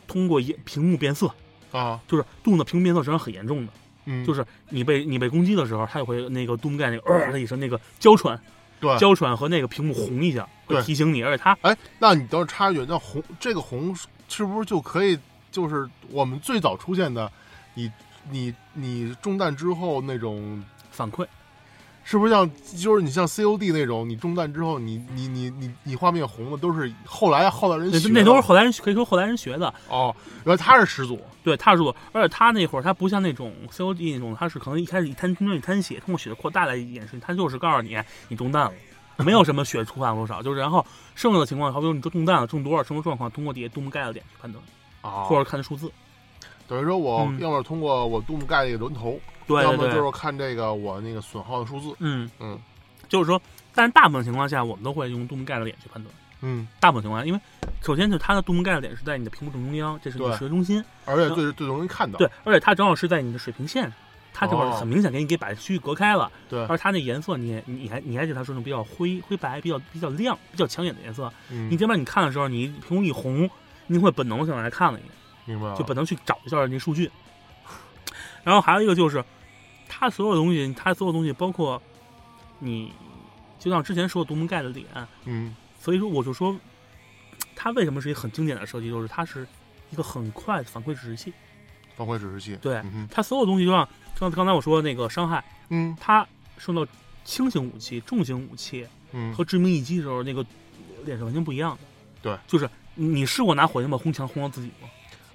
通过一屏幕变色，啊，就是杜牧的屏幕变色实际上很严重的，嗯，就是你被你被攻击的时候，它也会那个杜牧盖那个呃的一声那个娇喘，对。娇喘和那个屏幕红一下，会提醒你，而且它哎，那你等会儿插一句，那红这个红是不是就可以，就是我们最早出现的，你你你中弹之后那种，反馈。是不是像就是你像 COD 那种，你中弹之后你你你你你画面红的都是后来后来人学的那那都是后来人可以说后来人学的，哦，原来他是始祖，对，他是始祖，而且他那会儿他不像那种 COD 那种，他是可能一开始一滩中间一滩血，通过血的扩大来演示，他就是告诉你你中弹了，没有什么血出汗多少，就是然后剩下的情况，好比说你中弹了，中多少，什么状况，通过底下杜牧盖的点去判断，啊，或者看数字。等于说我嗯。要么通过我杜牧盖那个轮头，对对对，要么就是看这个我那个损耗的数字，嗯。嗯。就是说，但是大部分情况下，我们都会用杜牧盖的脸去判断。嗯，大部分情况下，因为首先就是它的杜牧盖的脸是在你的屏幕正中央，这是你的视觉中心，而且最最容易看到，对，而且它正好是在你的水平线上。它这块哦。很明显给你给把区域隔开了，对，而它那颜色你也你还你还觉得它是那种比较灰灰白、比较比较亮、比较抢眼的颜色，嗯。你这边你看的时候，你屏幕一红，你会本能性来看了一眼，明白了，就本能去找一下那数据。然后还有一个就是，它所有东西，它所有东西包括你，就像之前说的独门盖的脸，嗯所以说我就说，它为什么是一个很经典的设计，就是它是一个很快的反馈指示器。反馈指示器，对嗯它所有东西就像像刚才我说的那个伤害，嗯它受到轻型武器、重型武器嗯和致命一击的时候，那个脸是完全不一样的。对，就是你试过拿火箭把轰墙轰到自己吗？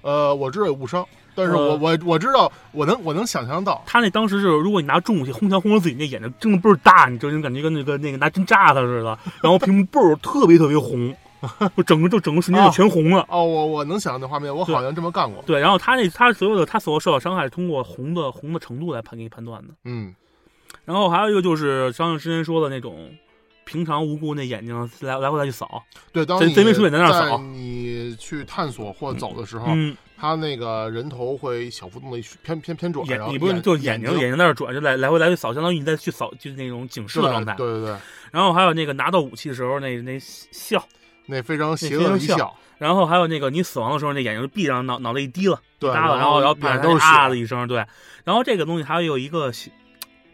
呃，我知道有误伤，但是呃我我我知道，我能我能想象到，他那当时是，如果你拿重武器轰墙轰到自己，那眼睛睁的倍儿大，你就感觉跟那个那个拿针扎他似的，然后屏幕倍儿特别特别红，就整个就整个瞬间就全红了。哦，我我能想象那画面，我好像这么干过，对，然后他那他所有的他所有受到伤害通过红的红的程度来判给你判断的。嗯然后还有一个就是张亮之前说的那种平常无辜那眼睛来来回来去扫，对，当你贼贼眉鼠眼在那儿扫。你去探索或走的时候，嗯，他那个人头会小幅度的偏偏偏转，眼你不是就是眼睛睛眼睛在那儿转，就来来回来去扫，相当于你在去扫就是那种警示的状态。对对对，然后还有那个拿到武器的时候那那笑，那非常邪恶的一笑，然后还有那个你死亡的时候那眼睛就闭上，脑脑袋一低了，对，然后然后闭上脸都是啊的一声，对。然后这个东西还有一个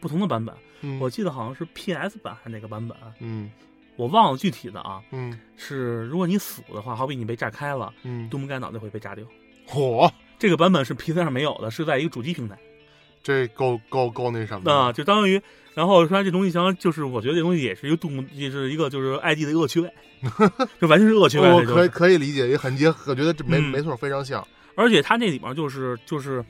不同的版本，嗯。我记得好像是 PS 版还是哪个版本，嗯。我忘了具体的啊。嗯。是如果你死的话，好比你被炸开了，嗯，杜牧盖脑袋会被炸掉。嚯，这个版本是 PC 上没有的，是在一个主机平台。这够够够那什么的。啊，就相当于，然后说这东西相当就是我觉得这东西也是一个杜牧，也是一个就是 ID 的恶趣味，就完全是恶趣味。我可以可以理解，也很接，我觉得这没嗯。没错，非常像。而且它那里面就是就是，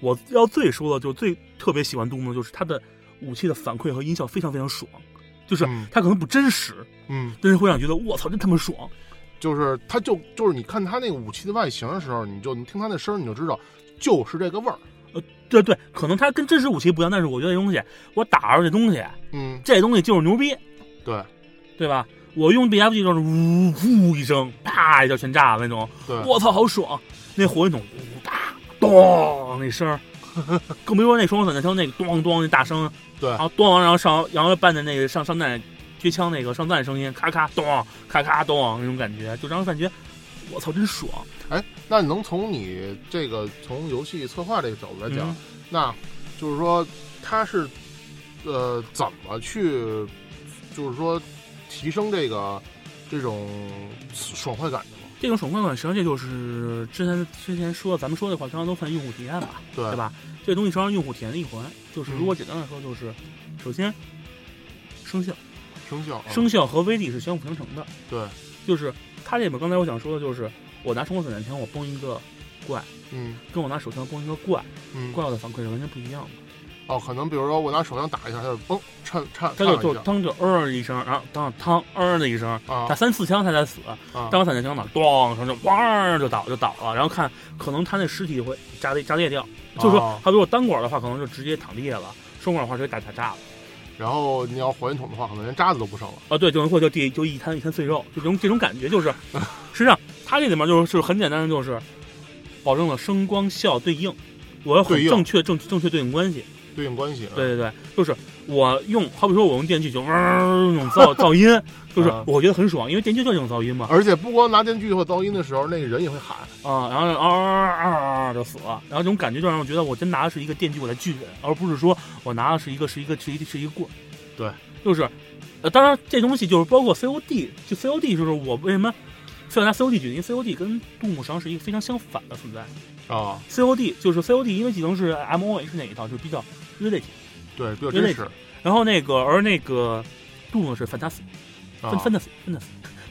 我要最说的就最特别喜欢杜牧，就是它的武器的反馈和音效非常非常爽，就是嗯它可能不真实，嗯，但是会让你觉得我操，真他妈爽。就是它就就是你看它那个武器的外形的时候，你就你听它那声儿，你就知道就是这个味儿。呃对对，可能它跟真实武器不一样，但是我觉得这东西，我打着这东西，嗯，这东西就是牛逼，对对吧？我用 BFG 就是呜呼一声，啪一下全炸了那种，对，我操，好爽！那火箭筒呜哒咚那声儿，更别说那双手散弹枪那个咚咚那大声，对然后咚，然后上然后伴着那个上上弹狙枪那个上弹声音，咔咔咚，咔咔咚那种感觉，就让人感觉我操真爽。哎，那能从你这个从游戏策划这个角度来讲，嗯那就是说他是呃怎么去，就是说提升这个这种爽快感的吗？这种爽快感，实际上这就是之前之前说，咱们说的话，实际上都算用户体验吧，对对？吧？这东西是让用户体验的一环，就是嗯如果简单的说，就是首先生效，生效，啊声效和威力是相辅相成的。对，就是它这里面刚才我想说的就是，我拿冲锋散弹枪我崩一个怪，嗯跟我拿手枪崩一个怪，嗯，怪物的反馈是完全不一样的。哦，可能比如说我拿手枪打一下，它就嘣颤颤它就就当就呃一声，然后当当呃的一声，啊打三四枪它才死。啊，当我散弹枪呢，咣声就咣就倒就倒了，然后看可能他那尸体会炸裂炸裂掉，就是说哦他如果单管的话，可能就直接躺地下了；双管的话直接打打炸了。然后你要火箭筒的话，可能连渣子都不剩了。啊，对，就能会就地就一滩一滩碎肉，就这种这种感觉，就是实际上它这里面就是就是很简单的，就是保证了声光效对应，我要很正确正正确对应关系。对应关系，啊对对对，就是我用，好比说我用电锯就嗡儿那种噪噪音，就是啊我觉得很爽，因为电锯就是这种噪音嘛。而且不光拿电锯或噪音的时候，那个人也会喊。啊，然后嗷嗷嗷就死了，然后这种感觉就让我觉得我真拿的是一个电锯我在锯人，而不是说我拿的是一个是一个是一个是一个棍儿。对，就是，呃，当然这东西就是包括 COD，就 COD 就是我为什么非要拿 COD 举例，因为 COD 跟杜牧实际上是一个非常相反的存在。啊，COD 就是 COD，因为技能是 MOH 那一套，就比较 reality，对，比较真实。然后那个而那个 Doom 是 fantasy，啊。Fantasy fantasy。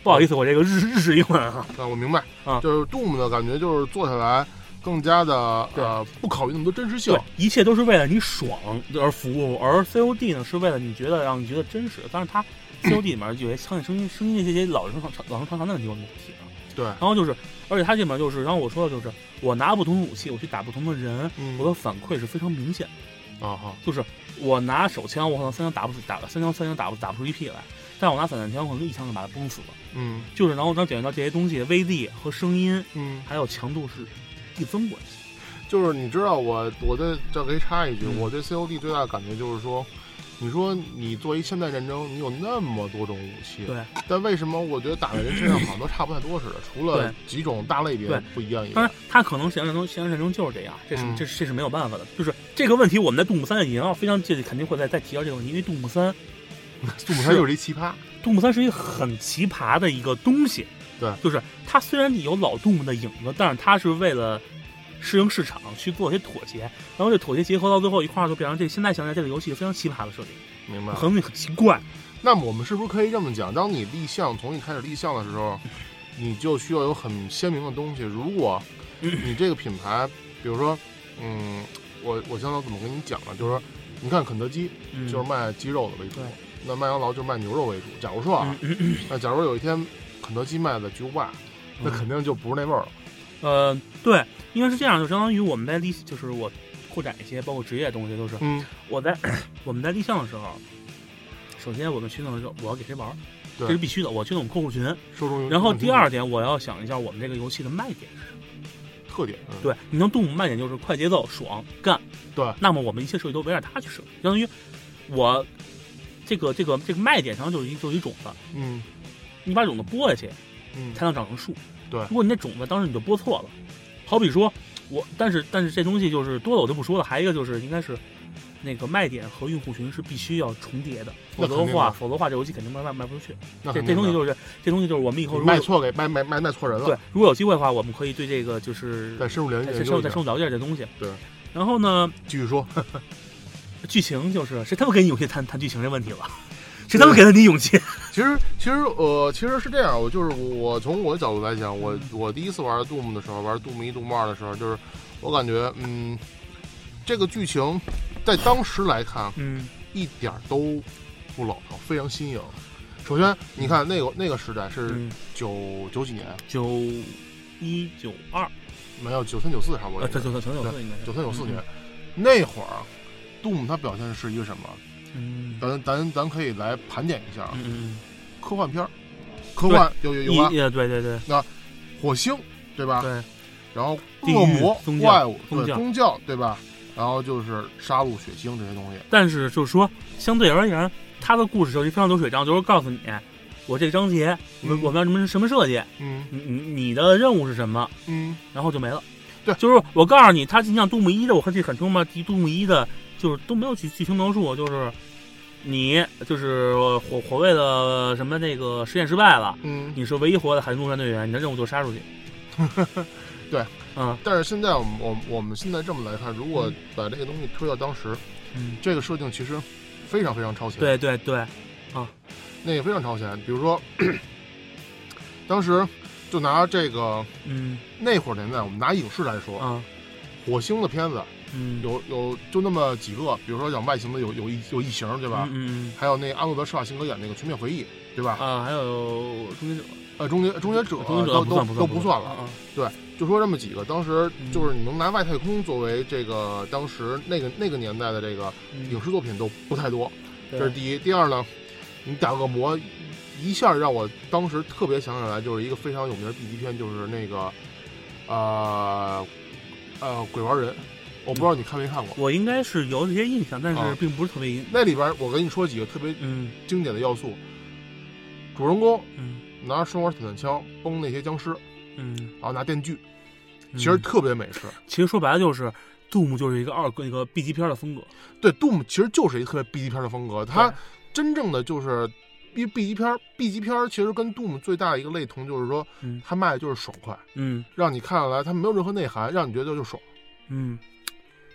不好意思，我这个日日式英文啊，啊，我明白。啊。就是 Doom 的感觉就是做下来更加的对。呃不考虑那么多真实性对，一切都是为了你爽而服务，而 COD 呢是为了你觉得让你觉得真实。但是它 COD 里面有些枪械声音、声音这些老生常老生常谈的问题我们不提了。对，然后就是，而且它这里面就是，然后我说的就是，我拿不同的武器，我去打不同的人，嗯我的反馈是非常明显的。啊哈，就是我拿手枪，我可能三枪打不死，打三枪三枪打不打不出一屁来，但我拿散弹枪，我可能一枪就把它崩死了。嗯就是，然后能感觉到这些东西威力和声音嗯，还有强度是递增关系。就是你知道我我对这可以插一句，嗯我对 COD 最大的感觉就是说。你说你作为现代战争，你有那么多种武器，对，但为什么我觉得打在人身上好像都差不太多似的？除了几种大类别不一样以当然外，，它可能现实战争现实战争就是这样，这是、嗯这是这是没有办法的。就是这个问题，我们在杜牧三已经要非常这肯定会再再提到这个问题，因为杜牧三，杜牧三就是一奇葩，杜牧三是一个很奇葩的一个东西。对就是它虽然有老杜牧的影子，但是它是为了适应市场去做一些妥协，然后这妥协结合到最后一块儿，就变成这现在想起来这个游戏非常奇葩的设定，明白？很很奇怪。那么我们是不是可以这么讲？当你立项从一开始立项的时候，你就需要有很鲜明的东西。如果 你这个品牌，比如说，嗯，我我想想怎么跟你讲呢？就是说，你看肯德基嗯，就是卖鸡肉的为主对，那麦当劳就是卖牛肉为主。假如说啊，嗯 嗯那假如有一天肯德基卖的巨无霸，那嗯肯定就不是那味儿了。呃，对，因为是这样，就相当于我们在立，就是我扩展一些，包括职业的东西，都是嗯，我在 我们在立项的时候，首先我们群的时候，我要给谁玩，对这是必须的，我去我们客户群。受众。然后第二点，我要想一下我们这个游戏的卖点是什么。特点，嗯，对，你能动物卖点就是快节奏、爽、干。对那么我们一切设计都围绕它去设计，相当于我这个这个这个卖点上就是一就是一种子，嗯你把种子播下去，嗯，才能长成树。对如果你那种子当时你就播错了，好比说我，但是但是这东西就是多了我就不说了，还有一个就是应该是那个卖点和用户群是必须要重叠的，否则的话，否则的话这游戏肯定卖卖卖不出去。这这东西就是这东西就是我们以后如果卖错给卖卖卖卖错人了。对，如果有机会的话，我们可以对这个就是再深入了解再深入再深入了解这东西。对，然后呢，继续说，剧情就是谁他妈给你勇气谈谈剧情这问题了？谁他妈给了你勇气？其实其实呃其实是这样，我就是我从我的角度来讲，我我第一次玩 Doom 的时候，玩 Doom 一 Doom 二的时候，就是我感觉嗯，这个剧情在当时来看嗯。一点都不老套，非常新颖。首先，你看那个那个时代是嗯，九九几年，九一九二，没有九三九四差不多九三九四应该九三九四年，那会儿，Doom 它表现是一个什么？嗯咱咱咱可以来盘点一下啊，嗯嗯科幻片儿，科幻有有嗯，有吧一？呃对对那火星对吧？对，然后恶魔、宗教怪物、对宗教宗教对吧？然后就是杀戮、血腥这些东西。但是就是说，相对而言，他的故事就是非常流水账，就是告诉你，我这个章节，我们嗯我们要什么什么设计，嗯你你你的任务是什么，嗯，然后就没了。对就是我告诉你，他就像杜牧一的，我记得很清嘛，杜牧一的，就是都没有剧剧情描述，就是你就是火火卫的什么那个实验失败了，嗯，你是唯一活的海军陆战队员，你的任务就是杀出去。对，嗯但是现在我们我们我们现在这么来看，如果把这个东西推到当时，嗯，这个设定其实非常非常超前。，对对对，啊那个非常超前。比如说，当时就拿这个嗯那会儿年代，我们拿影视来说，啊火星的片子嗯，有有就那么几个，比如说讲外形的有有异有异形，对吧？嗯嗯还有那阿诺德施瓦辛格演那个《全面回忆》，对吧？嗯啊，还有终结者，呃，终结终结者终结者都都不算不算都不算了，啊就说这么几个。当时嗯就是你能拿外太空作为这个当时那个那个年代的这个嗯影视作品都不太多，对这是第一。第二呢，你打恶魔，一下让我当时特别想起来，就是一个非常有名的 B 级片，就是那个呃呃鬼玩人，我不知道你看没看过。我应该是有这些印象，但是啊并不是特别印。那里边我跟你说几个特别嗯经典的要素，主人公嗯拿着生活散弹枪崩那些僵尸，嗯，然后拿电锯，嗯其实特别美式。其实说白了就是。，Doom 就是一个二一个 B 级片的风格，对，Doom 其实就是一个特别 B 级片的风格，它真正的就是。因为 B 级片，B 级片其实跟 Doom 最大的一个类同就是说，嗯它卖的就是爽快，嗯让你看下来它没有任何内涵，让你觉得就爽。嗯，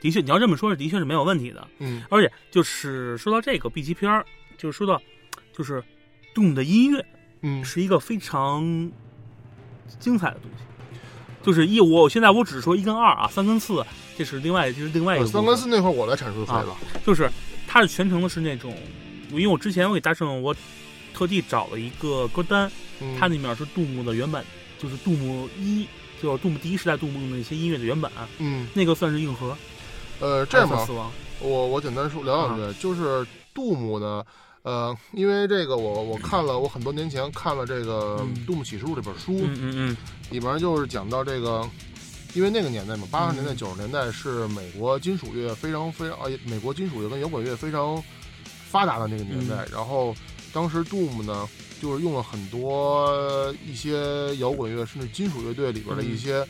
的确，你要这么说，的确是没有问题的。嗯而且就是说到这个 B 级片儿，就是说到就是杜牧的音乐嗯是一个非常精彩的东西。就是一，我现在我只说一跟二啊，三跟四这是另外这是另外一个呃三跟四那会儿我来阐述就可以了。就是它是全程的是那种，因为我之前我给大圣我特地找了一个歌单，嗯它那面是杜牧的原版，就是杜牧一，就是杜牧第一时代杜牧用的那些音乐的原版，嗯那个算是硬核，呃这样吧我我简单说聊两句，就是杜牧呢，呃，因为这个我我看了，我很多年前看了这个嗯《杜牧启示录》这本书，嗯嗯嗯。里面就是讲到这个，因为那个年代嘛，八十年代、嗯九十年代是美国金属乐非常非常啊，美国金属乐跟摇滚乐非常发达的那个年嗯。代。然后当时 Doom 呢，就是用了很多一些摇滚乐甚至金属乐队里边的一些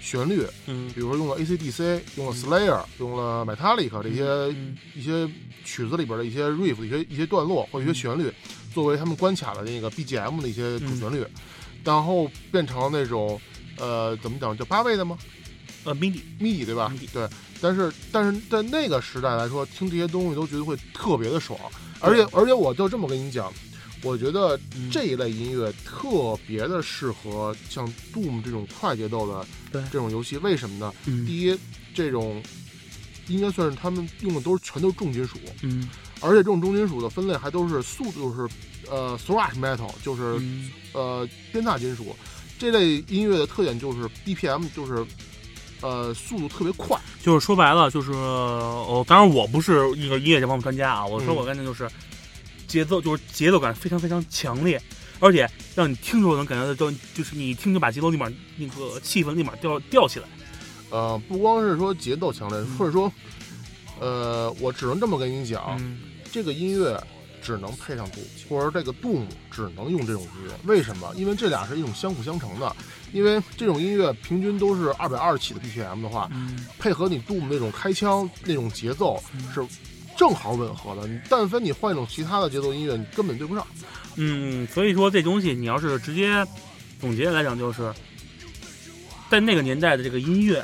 旋律，嗯。比如说用了 AC/DC，用了 Slayer，、用了 Metallica 这些、嗯一些曲子里边的一些 riff、一些一些段落或者一些旋律，作为他们关卡的那个 BGM 的一些主旋律，然后变成了那种呃怎么讲叫八位的吗？呃 MIDI，？MIDI 对吧？MIDI 对，但是但是在那个时代来说，听这些东西都觉得会特别的爽，而且而且我就这么跟你讲。我觉得嗯这一类音乐特别的适合像 Doom 这种快节奏的对这种游戏，为什么呢？嗯第一，这种应该算是他们用的都是全都是重金属，嗯而且这种重金属的分类还都是速，就是呃 thrash metal，就是、嗯呃鞭挞金属。这类音乐的特点就是 BPM 就是呃，速度特别快。就是说白了，就是哦，当然我不是一个音乐这方面专家啊，我说嗯我感觉就是节奏，就是节奏感非常非常强烈，而且让你听着能感觉到，就就是你一听就把节奏立马那个气氛立马吊吊起来。呃，不光是说节奏强烈，嗯或者说，呃，我只能这么跟你讲，嗯这个音乐只能配上 Doom，或者这个 Doom 只能用这种音乐。为什么？因为这俩是一种相辅相成的。因为这种音乐平均都是二百二十起的 BPM 的话，嗯配合你 Doom 那种开枪那种节奏嗯是正好吻合的。你但凡你换一种其他的节奏音乐，你根本对不上。嗯，所以说这东西你要是直接总结来讲，就是在那个年代的这个音乐，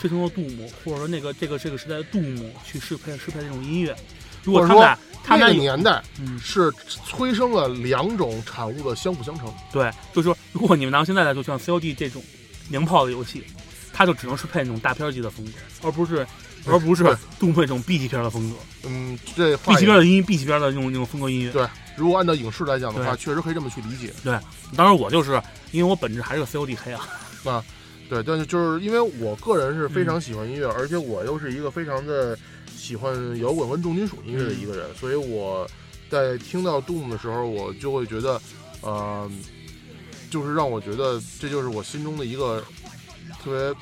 推成了杜牧，或者说那个这个这个时代的杜牧去适配适配这种音乐。如果他们俩他那个年代嗯是催生了两种产物的相辅相成。对，就是说，如果你们拿现在来说，像 COD 这种娘炮的游戏，它就只能是配那种大片级的风格，而不是而不是对杜牧那种 B 级片的风格嗯，这，B 级片的音，B 级片的那种那种风格音乐。对，如果按照影视来讲的话，确实可以这么去理解。对当然，我就是因为我本质还是个 COD 黑啊，啊对，但是就是因为我个人是非嗯常喜欢音乐，而且我又是一个非常的喜欢摇滚跟重金属音乐的一个人，所以我在听到 Doom 的时候，我就会觉得，呃，就是让我觉得这就是我心中的一个特别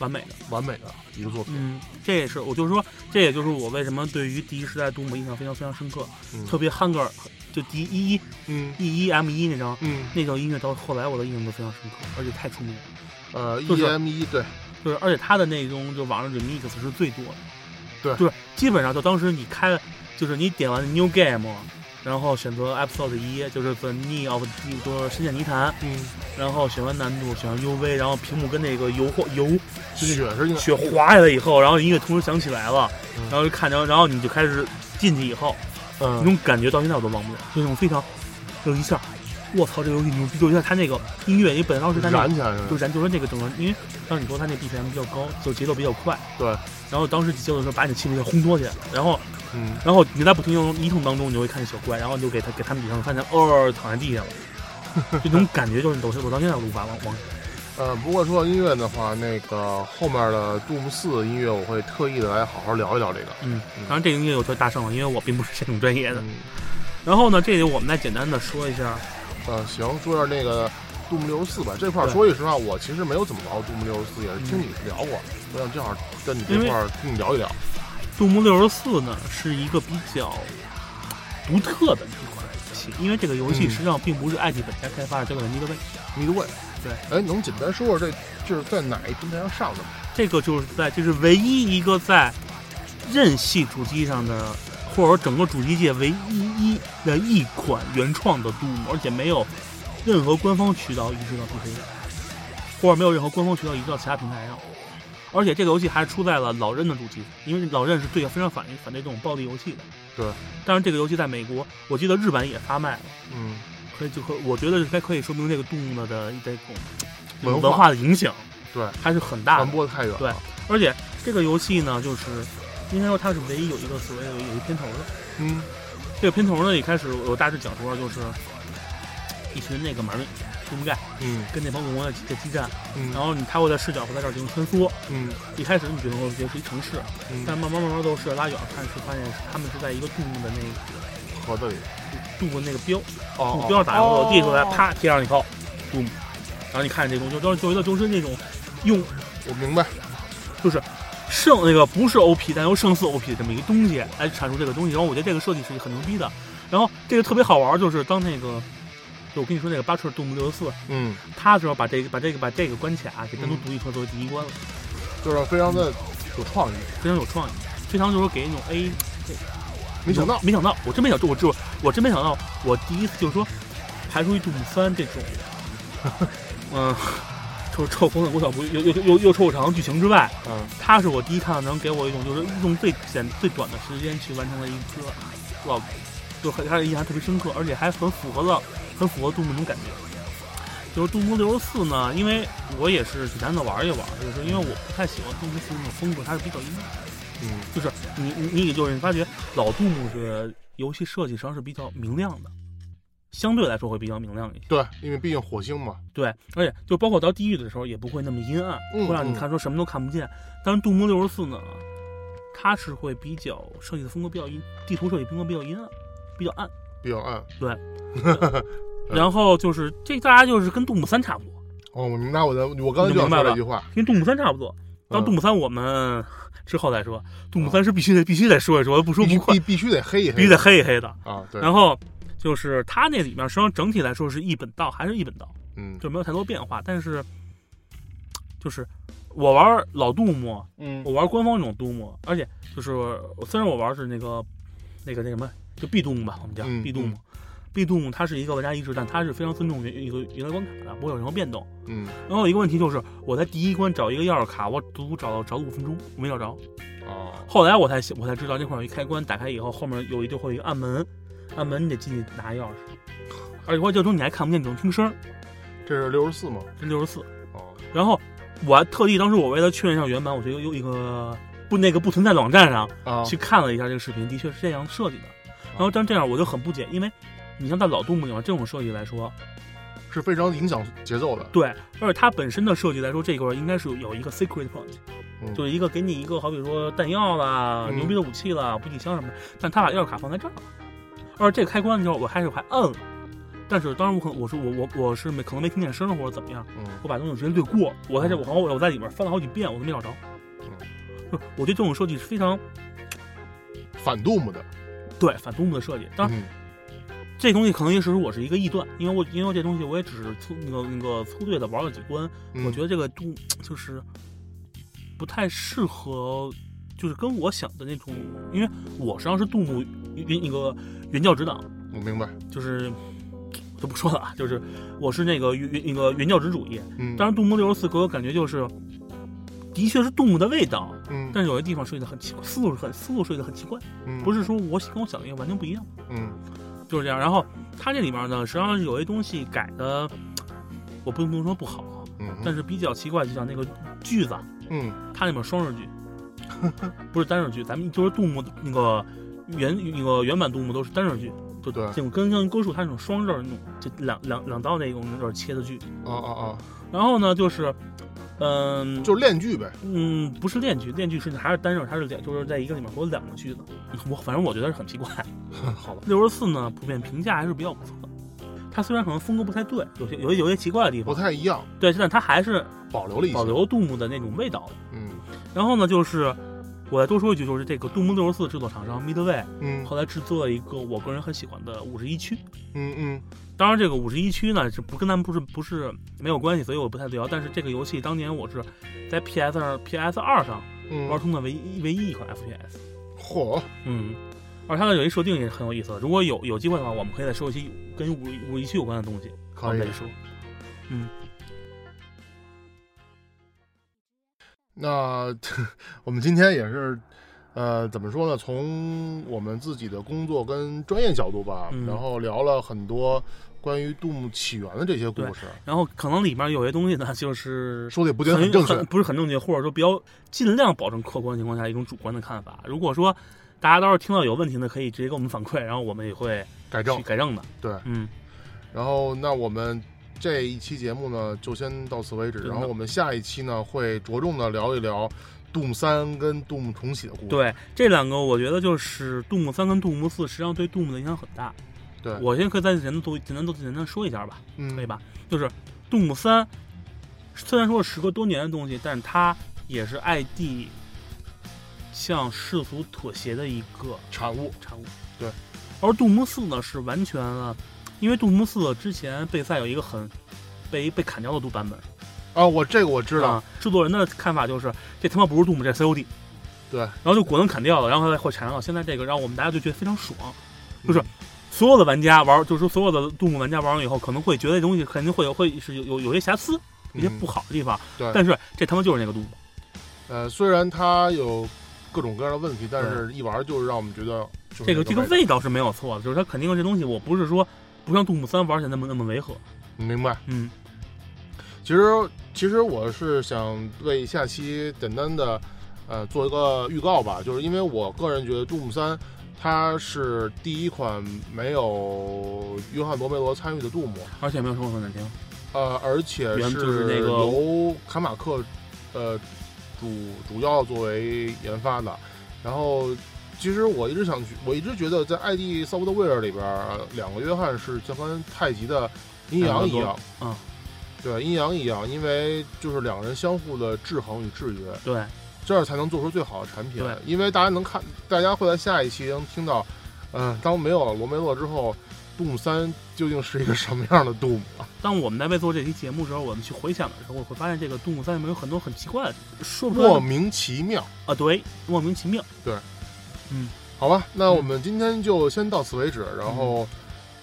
完美的。完美的一个作品。嗯，这也是我就是说，这也就是我为什么对于第一时代杜牧印象非常非常深刻，嗯特别 Hunger 就第一一嗯 E 一 M 一那张嗯那张音乐到后来我的印象都非常深刻，而且太出名了。呃就是 EM 一对就是而且它的那种就网上 remix 是最多的，对就是基本上就当时你开，就是你点完 New Game，然后选择 Episode 一，就是 The Need of 就是深陷泥潭，嗯。然后选完难度，选完 UV，然后屏幕跟那个油画油血是应该雪滑下来以后，然后音乐同时响起来了，嗯。然后就看着，然后你就开始进去以后，嗯。那嗯种感觉到现在我都忘不了，就那种非常，就一下，我操，这游戏牛逼！就像它那个音乐，因为本当时它那起来是就燃，就说那个整个，因为像你说它那 BPM 比较高，就节奏比较快，对，然后当时节奏的时候把你的气氛给烘托起来了，然后嗯然后你在不停中一通当中，你就会看见小怪，然后你就给他给他们比上，看见哦躺在地上了，就那种感觉就是我我到现在我都无法忘忘。呃，不过说到音乐的话，那个后面的 Doom 四音乐，我会特意的来好好聊一聊这个。嗯，当然这个音乐有特大胜了，因为我并不是这种专业的。嗯，然后呢，这里我们再简单的说一下，呃，行，说一下那个杜牧六十四吧。这块儿说句实话，我其实没有怎么聊杜牧六十四，也是听你聊过。我想正好跟你这块儿听你聊一聊。杜牧六十四呢是一个比较独特的一款游戏，因为这个游戏嗯实际上并不是 ID 本家开发的，这个 Midway，Midway，对，哎，能简单说说这就是在哪一平台上上的吗？这个就是在就是唯一一个在任系主机上的，或者说整个主机界唯一一的一款原创的杜牧，而且没有任何官方渠道移植到 PC 上，或者没有任何官方渠道移植到其他平台上。而且这个游戏还出在了老任的主机，因为老任是对非常反反对这种暴力游戏的。对。但是这个游戏在美国，我记得日版也发卖了，嗯，可以就可我觉得该可以说明这个动物的这种文化文化的影响对，还是很大的传。播的太远了。对而且这个游戏呢，就是应该说它是唯一有一个所谓的有一个片头的。嗯这个片头呢，一开始我大致讲说就是一群那个马瑞杜牧盖嗯跟那帮恶魔在在激战，嗯然后你他会在视角会在这儿进行穿梭。嗯一开始你觉得说觉得是一城市，但嗯，慢慢慢慢都是拉远看是发现是他们是在一个动物的那个盒子里。渡过那个标哦目标打以后哦递出来，啪贴上一炮，杜牧。然后你看这东西，就就觉得就是那种用我明白。胜那个不是 OP，但又胜似 OP 的这么一个东西来阐述这个东西。然后我觉得这个设计是很牛逼的。然后这个特别好玩，就是当那个，就我跟你说那个巴彻杜姆六十四，嗯，他时候把这个把这个把这个关卡给单独独立出来作为第一关了，就是非常的有创意。非常有创意，非常就是给那种 A。没想到，没想到，我真没想到，我就我真没想到，我第一次就是说排除一杜姆三这种，嗯，就是臭口粉国小不又又又又臭长剧情之外，嗯它是我第一看到能给我一种就是用最简最短的时间去完成了一个老，就很他的印象特别深刻，而且还很符合了很符合杜牧那种感觉。就是杜牧六十四呢，因为我也是简单的玩一玩，就是因为我不太喜欢杜牧四那种风格，它是比较阴暗。嗯就是你你你就是你发觉老杜牧的游戏设计实际上是比较明亮的，相对来说会比较明亮一些。对，因为毕竟火星嘛。对，而且就包括到地狱的时候也不会那么阴暗，嗯会让你嗯看出什么都看不见。但是杜牧六十四呢，它是会比较设计的风格比较阴，地图设计风格比较阴暗，比较暗。比较暗。对 然后就是这大家就是跟杜牧三差不多，哦，我明白我的，我刚才就想说这句话。跟杜牧三差不多。当嗯杜牧三我们之后再说，杜牧三是必须得必须得说一说，不说不快必，必须得黑一黑，必须得黑一黑的。啊！对，然后就是它那里面实际上整体来说是一本道，还是一本道，嗯就没有太多变化。但是就是我玩老杜牧，嗯我玩官方这种杜牧，而且就是虽然我玩是那个那个那什么，就 B 杜牧吧，我们叫嗯 B 杜牧。B 杜牧它是一个玩家意志，但它是非常尊重原一个原来关卡的，不会有任何变动。嗯然后有一个问题就是，我在第一关找一个钥匙卡，我足足找了找了五分钟，我没找着。哦后来我才我才知道这块有一开关，打开以后后面有一就会有一个暗门，暗门你得进去拿钥匙，而且关键中你还看不见，只能听声儿。这是六十四吗？这六十四。哦然后我还特地当时我为了确认一下原版，我就有有一个不那个不存在的网站上啊去看了一下这个视频，的确是这样设计的。然后但这样我就很不解，因为你像在老杜牧里面这种设计来说，是非常影响节奏的。对，而且它本身的设计来说，这块应该是有一个 secret point，嗯就是一个给你一个好比说弹药啦、嗯牛逼的武器啦、补给箱什么的，但他把钥匙卡放在这儿了。而这个开关的时候，我开始还摁了，但是当时我可能我是我我我是没可能没听见声或者怎么样，嗯我把东西直接略过。我在这我好像我在里面翻了好几遍，我都没找着。嗯 我觉得这种设计是非常反杜牧的。对反杜牧的设计。当然，嗯这东西可能也是我是一个臆断，因为我因为这东西我也只是粗那个那个粗略的玩了几关，嗯我觉得这个杜就是不太适合，就是跟我想的那种，因为我实际上是杜牧原那个原教旨党，我明白。就是就不说了啊，就是我是那个原原那个原教旨主义。嗯，当然，杜牧六十四给我感觉就是，的确是杜牧的味道，嗯但是有些地方设计的很奇怪，思路很思路设计的很奇怪，嗯不是说我跟我想的一个完全不一样。嗯就是这样。然后它这里面呢，实际上是有些东西改的，我不能说不好，嗯，但是比较奇怪，就像那个句子，嗯它里面双日句，不是单日句。咱们就是杜牧的那个原那个原版杜牧都是单日句，就对这种跟像歌数它那种双刃那种，就两两两刀那种那种切的剧。啊啊啊，然后呢，就是。嗯，就是练剧呗。嗯，不是练剧，练剧是还是单刃，它是两，就是在一个里面会有两个句子。我反正我觉得是很奇怪。好吧，六十四呢，普遍评价还是比较不错的。它虽然可能风格不太对，有些有些有些奇怪的地方不，太一样，对，但它还是保留了一些。保留杜牧的那种味道的。嗯然后呢，就是我再多说一句，就是这个杜牧六十四制作厂商 Midway 嗯后来制作了一个我个人很喜欢的五十一区。嗯嗯当然，这个五十一区呢，是不跟咱们不是不是没有关系，所以我不太聊。但是这个游戏当年我是在 PS 二 PS 二上玩嗯，通的唯一唯一一款 FPS。嚯，嗯，而它的有一设定也是很有意思的。如果有有机会的话，我们可以再说一些跟五五一区有关的东西，我可以们再。说。那我们今天也是，呃，怎么说呢？从我们自己的工作跟专业角度吧，嗯然后聊了很多关于杜牧起源的这些故事，然后可能里面有些东西呢，就是 说的也不正确很。不是很正确，或者说比较尽量保证客观情况下一种主观的看法。如果说大家到时候听到有问题呢，可以直接给我们反馈，然后我们也会改正去改正的。对，嗯，然后那我们这一期节目呢，就先到此为止。然后我们下一期呢，会着重的聊一聊杜牧三跟杜牧重启的故事。对，这两个我觉得就是杜牧三跟杜牧四，实际上对杜牧的影响很大。对，我先可以再简单做简单都简单说一下吧，嗯，可以吧？就是杜牧三，虽然说是时隔多年的东西，但它也是 ID 向世俗妥协的一个产物。产物。对，而杜牧四呢是完全了，因为杜牧四之前备赛有一个很被被砍掉的杜版本，啊，我这个我知道。啊，制作人的看法就是这他妈不是杜牧，这 COD，对，然后就果断砍掉了，然后会产生到现在这个，让我们大家就觉得非常爽。就是嗯所有的玩家玩，就是说所有的杜牧玩家玩完以后，可能会觉得这东西肯定会有会是有有有些瑕疵，有些嗯不好的地方，对，但是这他妈就是那个杜牧。呃，虽然它有各种各样的问题，但是一玩就是让我们觉得这个这个味味道是没有错的，就是它肯定这东西，我不是说不像杜牧三玩起来那么那么违和，明白。嗯其实其实我是想为下期简单的呃做一个预告吧，就是因为我个人觉得杜牧三它是第一款没有约翰罗梅罗参与的杜牧，而且没有说很难听。呃，而且原就是那个由卡马克，呃，主主要作为研发的。然后，其实我一直想去，我一直觉得在《ID Software》里边，两个约翰是就跟太极的阴阳一样，嗯，对，阴阳一样，因为就是两个人相互的制衡与制约，对，这样才能做出最好的产品。对，因为大家能看，大家会在下一期能听到，嗯，当没有了罗梅洛之后。杜姆三究竟是一个什么样的杜姆啊？当我们在为做这期节目时候，我们去回想的时候，我会发现这个杜姆三里面有很多很奇怪的，说不莫名其妙啊，对，莫名其妙，对，嗯，好吧，那我们今天就先到此为止，然后，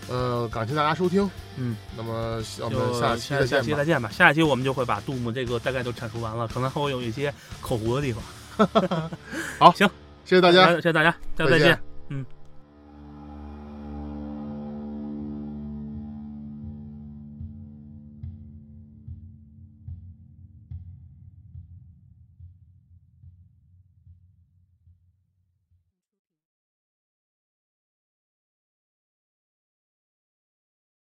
呃，感谢大家收听，嗯，那么我们下期再见，下期再见吧，下一期我们就会把杜牧这个大概都阐述完了，可能还会有一些口胡的地方。好，行，谢谢大家，谢谢大家，再见。再见，嗯。